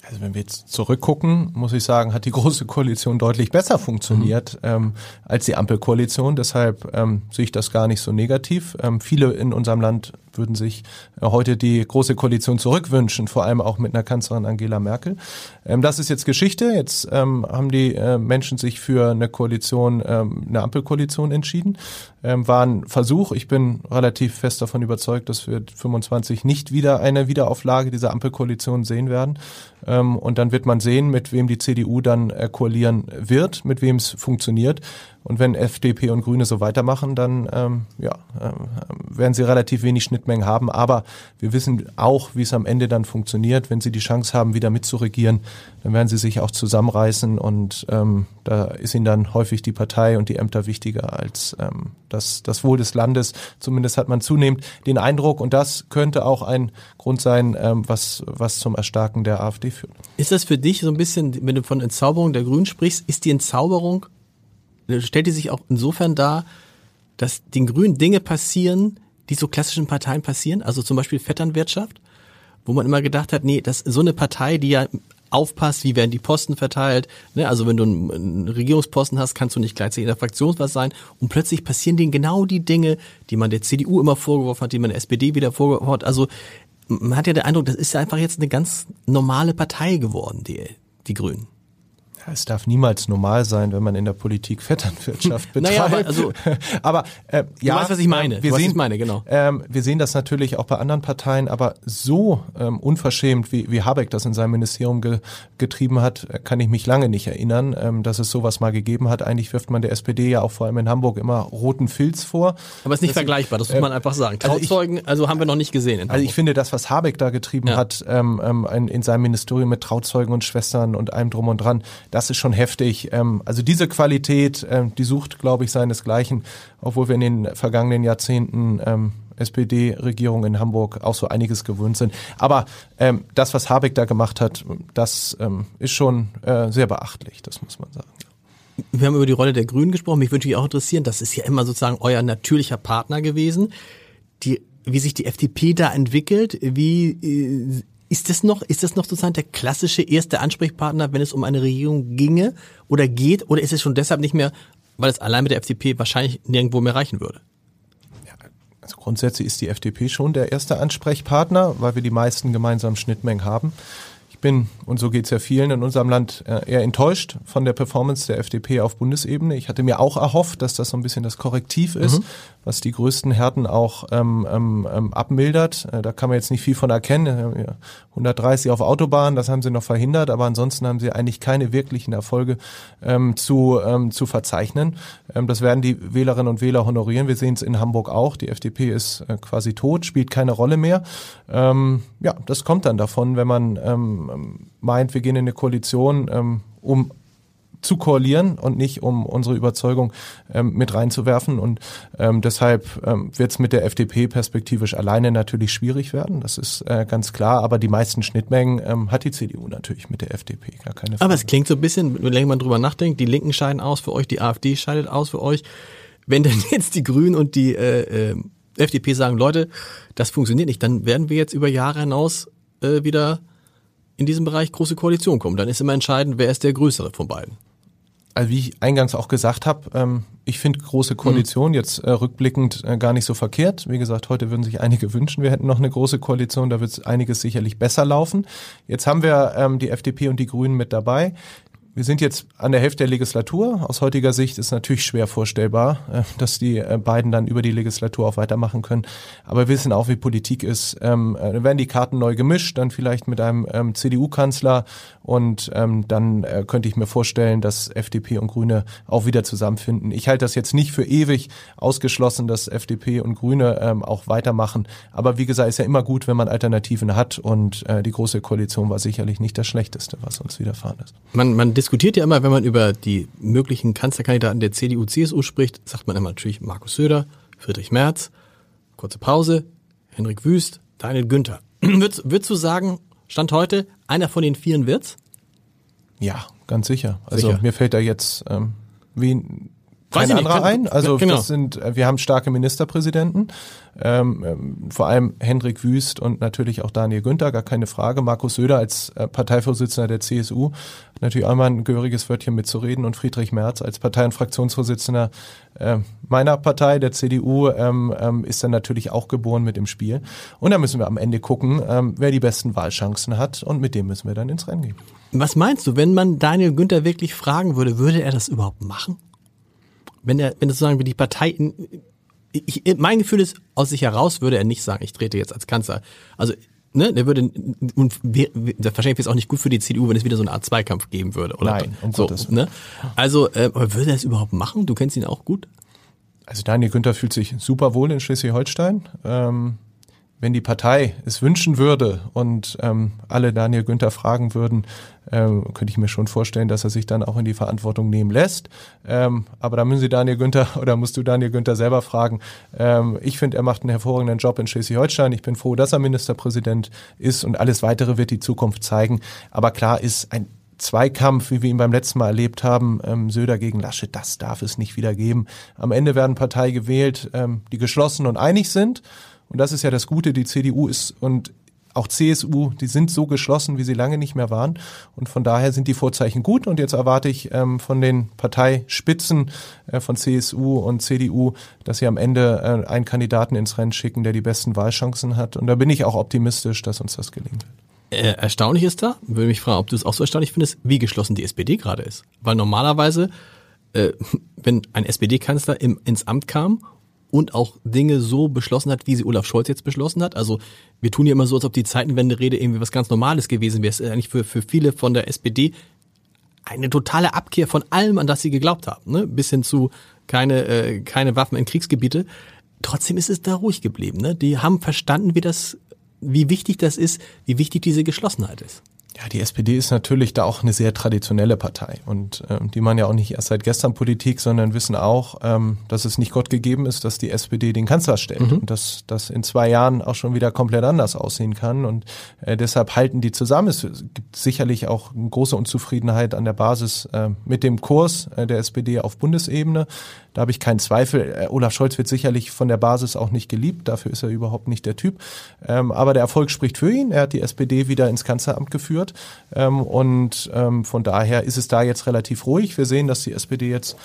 Also wenn wir jetzt zurückgucken, muss ich sagen, hat die Große Koalition deutlich besser funktioniert mhm. ähm, als die Ampelkoalition. Deshalb ähm, sehe ich das gar nicht so negativ. Ähm, viele in unserem Land würden sich äh, heute die Große Koalition zurückwünschen, vor allem auch mit einer Kanzlerin Angela Merkel. Ähm, das ist jetzt Geschichte. Jetzt ähm, haben die äh, Menschen sich für eine Koalition, ähm, eine Ampelkoalition entschieden. Ähm, war ein Versuch. Ich bin relativ fest davon überzeugt, dass wir 25 nicht wieder eine Wiederauflage dieser Ampelkoalition sehen werden. Ähm, und dann wird man sehen, mit wem die CDU dann äh, koalieren wird, mit wem es funktioniert. Und wenn FDP und Grüne so weitermachen, dann ähm, ja, äh, werden sie relativ wenig Schnittmengen haben. Aber wir wissen auch, wie es am Ende dann funktioniert. Wenn sie die Chance haben, wieder mitzuregieren, dann werden sie sich auch zusammenreißen. Und ähm, da ist ihnen dann häufig die Partei und die Ämter wichtiger als ähm, das, das Wohl des Landes. Zumindest hat man zunehmend den Eindruck. Und das könnte auch ein Grund sein, ähm, was, was zum Erstarken der AfD führt. Ist das für dich so ein bisschen, wenn du von Entzauberung der Grünen sprichst, ist die Entzauberung stellt die sich auch insofern dar, dass den Grünen Dinge passieren, die so klassischen Parteien passieren, also zum Beispiel Vetternwirtschaft, wo man immer gedacht hat, nee, das so eine Partei, die ja aufpasst, wie werden die Posten verteilt. Ne? Also wenn du einen, einen Regierungsposten hast, kannst du nicht gleichzeitig in der Fraktion was sein. Und plötzlich passieren denen genau die Dinge, die man der CDU immer vorgeworfen hat, die man der SPD wieder vorgeworfen hat. Also man hat ja den Eindruck, das ist ja einfach jetzt eine ganz normale Partei geworden, die, die Grünen es darf niemals normal sein, wenn man in der Politik Vetternwirtschaft betreibt. (laughs) naja, aber, also, (laughs) aber äh, ja, du weißt, was ich meine. Wir was sehen, ich meine, genau. Ähm, wir sehen das natürlich auch bei anderen Parteien, aber so ähm, unverschämt, wie, wie Habeck das in seinem Ministerium ge, getrieben hat, kann ich mich lange nicht erinnern, ähm, dass es sowas mal gegeben hat. Eigentlich wirft man der SPD ja auch vor allem in Hamburg immer roten Filz vor. Aber es ist nicht das, vergleichbar, das muss man einfach sagen. Trauzeugen, also, ich, also haben wir noch nicht gesehen. also ich finde, das, was Habeck da getrieben ja. hat ähm, ähm, in, in seinem Ministerium mit Trauzeugen und Schwestern und allem drum und dran, das ist schon heftig ähm, also diese Qualität, ähm, die sucht, glaube ich, seinesgleichen, obwohl wir in den vergangenen Jahrzehnten ähm, SPD-Regierung in Hamburg auch so einiges gewöhnt sind. Aber ähm, das, was Habeck da gemacht hat, das ähm, ist schon äh, sehr beachtlich, das muss man sagen. Wir haben über die Rolle der Grünen gesprochen. Mich würde mich auch interessieren, das ist ja immer sozusagen euer natürlicher Partner gewesen. Die, wie sich die FDP da entwickelt, wie äh, ist das noch, ist das noch sozusagen der klassische erste Ansprechpartner, wenn es um eine Regierung ginge oder geht? Oder ist es schon deshalb nicht mehr, weil es allein mit der FDP wahrscheinlich nirgendwo mehr reichen würde? Also grundsätzlich ist die FDP schon der erste Ansprechpartner, weil wir die meisten gemeinsamen Schnittmengen haben. Ich bin, und so geht es ja vielen in unserem Land, äh, eher enttäuscht von der Performance der FDP auf Bundesebene. Ich hatte mir auch erhofft, dass das so ein bisschen das Korrektiv ist, mhm. was die größten Härten auch ähm, ähm, ähm abmildert. Äh, da kann man jetzt nicht viel von erkennen. 130 auf Autobahn, das haben sie noch verhindert, aber ansonsten haben sie eigentlich keine wirklichen Erfolge ähm, zu, ähm, zu verzeichnen. Ähm, das werden die Wählerinnen und Wähler honorieren. Wir sehen es in Hamburg auch. Die FDP ist äh, quasi tot, spielt keine Rolle mehr. Ähm, ja, das kommt dann davon, wenn man ähm, ähm, meint, wir gehen in eine Koalition, ähm, um zu koalieren und nicht um unsere Überzeugung ähm, mit reinzuwerfen. Und ähm, deshalb ähm, wird es mit der FDP perspektivisch alleine natürlich schwierig werden. Das ist äh, ganz klar. Aber die meisten Schnittmengen ähm, hat die CDU natürlich mit der FDP, gar keine Frage. Aber es klingt so ein bisschen, wenn man drüber nachdenkt, die Linken scheiden aus für euch, die AfD scheidet aus für euch. Wenn denn (laughs) jetzt die Grünen und die äh, äh, FDP sagen, Leute, das funktioniert nicht, dann werden wir jetzt über Jahre hinaus äh, wieder in diesem Bereich große Koalition kommen. Dann ist immer entscheidend, wer ist der größere von beiden. Also wie ich eingangs auch gesagt habe, ähm, ich finde große Koalition mhm. jetzt äh, rückblickend äh, gar nicht so verkehrt. Wie gesagt, heute würden sich einige wünschen, wir hätten noch eine große Koalition, da wird einiges sicherlich besser laufen. Jetzt haben wir ähm, die FDP und die Grünen mit dabei. Wir sind jetzt an der Hälfte der Legislatur. Aus heutiger Sicht ist natürlich schwer vorstellbar, äh, dass die äh, beiden dann über die Legislatur auch weitermachen können. Aber wir wissen auch, wie Politik ist. Ähm, äh, werden die Karten neu gemischt, dann vielleicht mit einem ähm, CDU-Kanzler und ähm, dann könnte ich mir vorstellen, dass FDP und Grüne auch wieder zusammenfinden. Ich halte das jetzt nicht für ewig ausgeschlossen, dass FDP und Grüne auch weitermachen. Aber wie gesagt, ist ja immer gut, wenn man Alternativen hat und die große Koalition war sicherlich nicht das Schlechteste, was uns widerfahren ist. Man, man diskutiert ja immer, wenn man über die möglichen Kanzlerkandidaten der CDU, CSU spricht, sagt man immer natürlich Markus Söder, Friedrich Merz, kurze Pause, Henrik Wüst, Daniel Günther. (clears throat) würdest, würdest du sagen, Stand heute, einer von den vieren wird's? Ja, ganz sicher. Also sicher. mir fällt da jetzt ähm, wie kein anderer ein. Also genau. das sind, äh, wir haben starke Ministerpräsidenten, ähm, ähm, vor allem Hendrik Wüst und natürlich auch Daniel Günther, gar keine Frage. Markus Söder als äh, Parteivorsitzender der CSU natürlich einmal ein gehöriges Wörtchen mitzureden und Friedrich Merz als Partei- und Fraktionsvorsitzender äh, meiner Partei, der CDU, ähm, ähm, ist dann natürlich auch geboren mit im Spiel. Und da müssen wir am Ende gucken, ähm, wer die besten Wahlchancen hat und mit dem müssen wir dann ins Rennen gehen. Was meinst du, wenn man Daniel Günther wirklich fragen würde, würde er das überhaupt machen? Wenn er, wenn sozusagen die Partei, in, ich, mein Gefühl ist, aus sich heraus würde er nicht sagen, ich trete jetzt als Kanzler. Also, ne, der würde, und wir, wahrscheinlich wäre es auch nicht gut für die CDU, wenn es wieder so eine Art Zweikampf geben würde, oder? Nein, um so, Gottes ne? Also, äh, würde er es überhaupt machen? Du kennst ihn auch gut? Also Daniel Günther fühlt sich super wohl in Schleswig-Holstein. Ähm, wenn die Partei es wünschen würde und ähm, alle Daniel Günther fragen würden, ähm, könnte ich mir schon vorstellen, dass er sich dann auch in die Verantwortung nehmen lässt. Ähm, aber da müssen Sie Daniel Günther (laughs) oder musst du Daniel Günther selber fragen. Ähm, ich finde, er macht einen hervorragenden Job in Schleswig-Holstein. Ich bin froh, dass er Ministerpräsident ist und alles weitere wird die Zukunft zeigen. Aber klar ist ein Zweikampf, wie wir ihn beim letzten Mal erlebt haben, ähm, Söder gegen Laschet, das darf es nicht wieder geben. Am Ende werden Parteien gewählt, ähm, die geschlossen und einig sind. Und das ist ja das Gute, die CDU ist und auch CSU, die sind so geschlossen, wie sie lange nicht mehr waren. Und von daher sind die Vorzeichen gut. Und jetzt erwarte ich ähm, von den Parteispitzen äh, von CSU und CDU, dass sie am Ende äh, einen Kandidaten ins Rennen schicken, der die besten Wahlchancen hat. Und da bin ich auch optimistisch, dass uns das gelingen wird. Äh, erstaunlich ist da, würde mich fragen, ob du es auch so erstaunlich findest, wie geschlossen die SPD gerade ist. Weil normalerweise, äh, (laughs) wenn ein SPD-Kanzler ins Amt kam und auch Dinge so beschlossen hat, wie sie Olaf Scholz jetzt beschlossen hat. Also wir tun ja immer so, als ob die Zeitenwende-Rede irgendwie was ganz Normales gewesen wäre. Es ist eigentlich für, für viele von der SPD eine totale Abkehr von allem, an das sie geglaubt haben. Ne? Bis hin zu keine, äh, keine Waffen in Kriegsgebiete. Trotzdem ist es da ruhig geblieben. Ne? Die haben verstanden, wie das, wie wichtig das ist, wie wichtig diese Geschlossenheit ist. Ja, die SPD ist natürlich da auch eine sehr traditionelle Partei und ähm, die man ja auch nicht erst seit gestern Politik, sondern wissen auch, ähm, dass es nicht Gott gegeben ist, dass die SPD den Kanzler stellt mhm. und dass das in zwei Jahren auch schon wieder komplett anders aussehen kann und äh, deshalb halten die zusammen. Es gibt sicherlich auch eine große Unzufriedenheit an der Basis äh, mit dem Kurs äh, der SPD auf Bundesebene. Da habe ich keinen Zweifel. Äh, Olaf Scholz wird sicherlich von der Basis auch nicht geliebt. Dafür ist er überhaupt nicht der Typ. Ähm, aber der Erfolg spricht für ihn. Er hat die SPD wieder ins Kanzleramt geführt. Ähm, und ähm, von daher ist es da jetzt relativ ruhig. Wir sehen, dass die SPD jetzt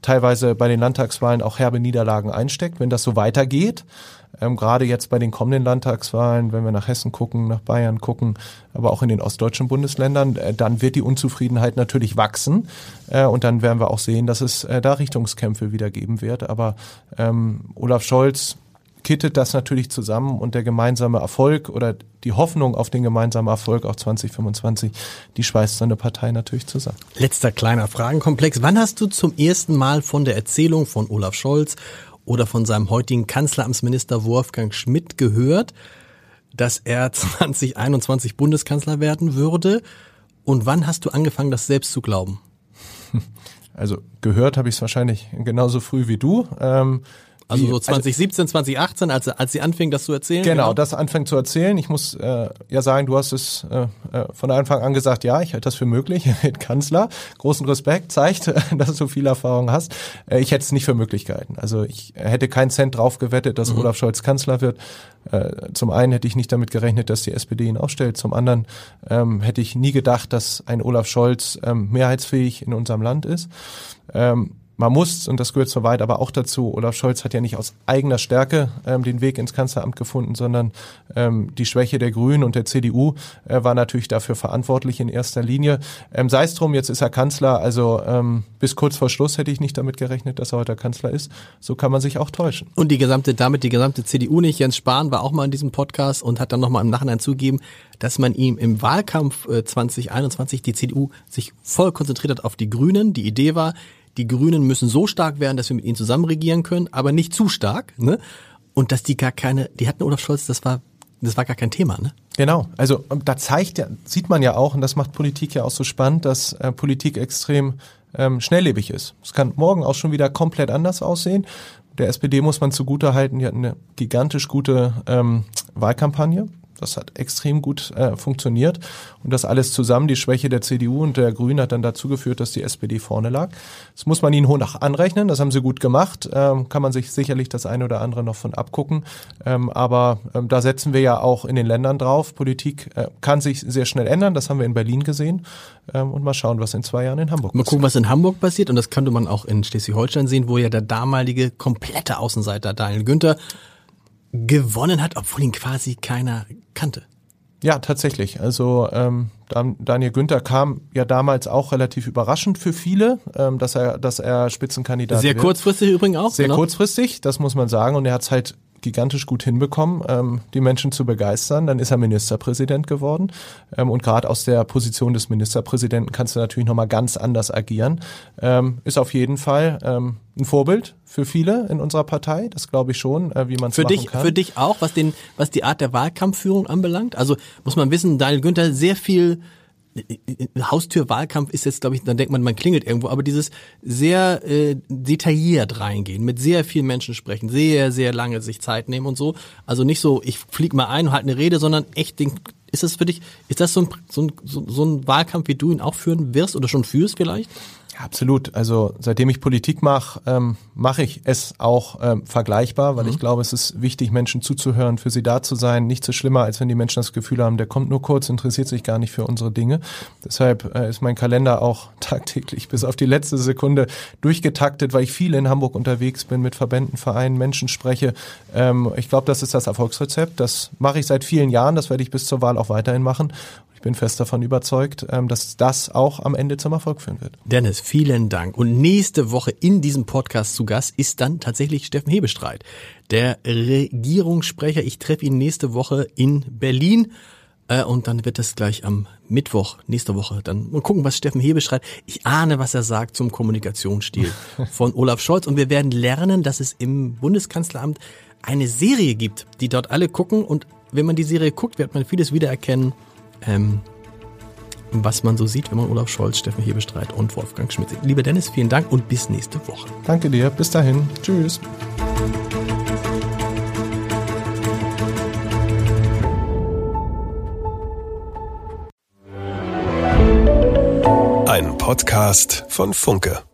teilweise bei den Landtagswahlen auch herbe Niederlagen einsteckt. Wenn das so weitergeht, ähm, gerade jetzt bei den kommenden Landtagswahlen, wenn wir nach Hessen gucken, nach Bayern gucken, aber auch in den ostdeutschen Bundesländern, äh, dann wird die Unzufriedenheit natürlich wachsen äh, und dann werden wir auch sehen, dass es äh, da Richtungskämpfe wieder geben wird. Aber ähm, Olaf Scholz kittet das natürlich zusammen und der gemeinsame Erfolg oder die Hoffnung auf den gemeinsamen Erfolg auch 2025, die schweißt so eine Partei natürlich zusammen. Letzter kleiner Fragenkomplex. Wann hast du zum ersten Mal von der Erzählung von Olaf Scholz oder von seinem heutigen Kanzleramtsminister Wolfgang Schmidt gehört, dass er (laughs) 2021 Bundeskanzler werden würde? Und wann hast du angefangen, das selbst zu glauben? (laughs) Also gehört habe ich es wahrscheinlich genauso früh wie du. Ähm, also so 2017, also, 2018, als, als sie anfing, das zu erzählen? Genau, genau. das anfängt zu erzählen. Ich muss äh, ja sagen, du hast es äh, äh von Anfang an gesagt, ja, ich halte das für möglich, (laughs) Kanzler. Großen Respekt, zeigt, (laughs) dass du viel Erfahrung hast. Äh, ich hätte es nicht für möglich gehalten. Also ich hätte keinen Cent drauf gewettet, dass mhm. Olaf Scholz Kanzler wird. Äh, zum einen hätte ich nicht damit gerechnet, dass die SPD ihn aufstellt. Zum anderen ähm, hätte ich nie gedacht, dass ein Olaf Scholz ähm, mehrheitsfähig in unserem Land ist. Ähm, man muss, und das gehört soweit aber auch dazu, Olaf Scholz hat ja nicht aus eigener Stärke ähm, den Weg ins Kanzleramt gefunden, sondern ähm, die Schwäche der Grünen und der CDU äh, war natürlich dafür verantwortlich in erster Linie. Ähm, Sei es drum, jetzt ist er Kanzler, also ähm, bis kurz vor Schluss hätte ich nicht damit gerechnet, dass er heute Kanzler ist. So kann man sich auch täuschen. Und die gesamte, damit die gesamte CDU nicht, Jens Spahn war auch mal in diesem Podcast und hat dann nochmal im Nachhinein zugegeben, dass man ihm im Wahlkampf äh, 2021 die CDU sich voll konzentriert hat auf die Grünen. Die Idee war, die Grünen müssen so stark werden, dass wir mit ihnen zusammen regieren können, aber nicht zu stark, ne? Und dass die gar keine, die hatten Olaf Scholz, das war, das war gar kein Thema, ne? Genau, also da zeigt sieht man ja auch, und das macht Politik ja auch so spannend, dass äh, Politik extrem ähm, schnelllebig ist. Es kann morgen auch schon wieder komplett anders aussehen. Der SPD muss man zugutehalten, die hat eine gigantisch gute ähm, Wahlkampagne. Das hat extrem gut äh, funktioniert. Und das alles zusammen, die Schwäche der CDU und der Grünen hat dann dazu geführt, dass die SPD vorne lag. Das muss man ihnen hoch anrechnen. Das haben sie gut gemacht. Ähm, kann man sich sicherlich das eine oder andere noch von abgucken. Ähm, aber ähm, da setzen wir ja auch in den Ländern drauf. Politik äh, kann sich sehr schnell ändern. Das haben wir in Berlin gesehen. Ähm, und mal schauen, was in zwei Jahren in Hamburg passiert. Mal gucken, was in Hamburg passiert. Und das könnte man auch in Schleswig-Holstein sehen, wo ja der damalige komplette Außenseiter Daniel Günther gewonnen hat, obwohl ihn quasi keiner kannte. Ja, tatsächlich. Also ähm, Daniel Günther kam ja damals auch relativ überraschend für viele, ähm, dass er, dass er Spitzenkandidat Sehr wird. kurzfristig übrigens auch. Sehr genau. kurzfristig, das muss man sagen. Und er hat es halt gigantisch gut hinbekommen, ähm, die Menschen zu begeistern. Dann ist er Ministerpräsident geworden. Ähm, und gerade aus der Position des Ministerpräsidenten kannst du natürlich nochmal ganz anders agieren. Ähm, ist auf jeden Fall ähm, ein Vorbild für viele in unserer Partei. Das glaube ich schon, äh, wie man es machen dich, kann. Für dich auch, was, den, was die Art der Wahlkampfführung anbelangt? Also muss man wissen, Daniel Günther sehr viel Haustürwahlkampf ist jetzt, glaube ich, dann denkt man, man klingelt irgendwo, aber dieses sehr äh, detailliert reingehen, mit sehr vielen Menschen sprechen, sehr, sehr lange sich Zeit nehmen und so. Also nicht so, ich flieg mal ein und halt eine Rede, sondern echt den, ist das für dich, ist das so ein, so ein, so ein Wahlkampf, wie du ihn auch führen wirst oder schon führst vielleicht? Absolut. Also seitdem ich Politik mache, ähm, mache ich es auch ähm, vergleichbar, weil mhm. ich glaube, es ist wichtig, Menschen zuzuhören, für sie da zu sein. Nicht so schlimmer, als wenn die Menschen das Gefühl haben, der kommt nur kurz, interessiert sich gar nicht für unsere Dinge. Deshalb äh, ist mein Kalender auch (laughs) tagtäglich bis auf die letzte Sekunde durchgetaktet, weil ich viel in Hamburg unterwegs bin, mit Verbänden, Vereinen, Menschen spreche. Ähm, ich glaube, das ist das Erfolgsrezept. Das mache ich seit vielen Jahren. Das werde ich bis zur Wahl auch weiterhin machen ich bin fest davon überzeugt, ähm, dass das auch am Ende zum Erfolg führen wird. Dennis, vielen Dank. Und nächste Woche in diesem Podcast zu Gast ist dann tatsächlich Steffen Hebestreit, der Regierungssprecher. Ich treffe ihn nächste Woche in Berlin. Äh, und dann wird es gleich am Mittwoch, nächste Woche, dann mal gucken, was Steffen Hebestreit. Ich ahne, was er sagt zum Kommunikationsstil (laughs) von Olaf Scholz. Und wir werden lernen, dass es im Bundeskanzleramt eine Serie gibt, die dort alle gucken. Und wenn man die Serie guckt, wird man vieles wiedererkennen ähm, was man so sieht, wenn man Olaf Scholz, Steffen Hebestreit und Wolfgang Schmidt sieht. Lieber Dennis, vielen Dank und bis nächste Woche. Danke dir. Bis dahin. Tschüss. Ein Podcast von Funke.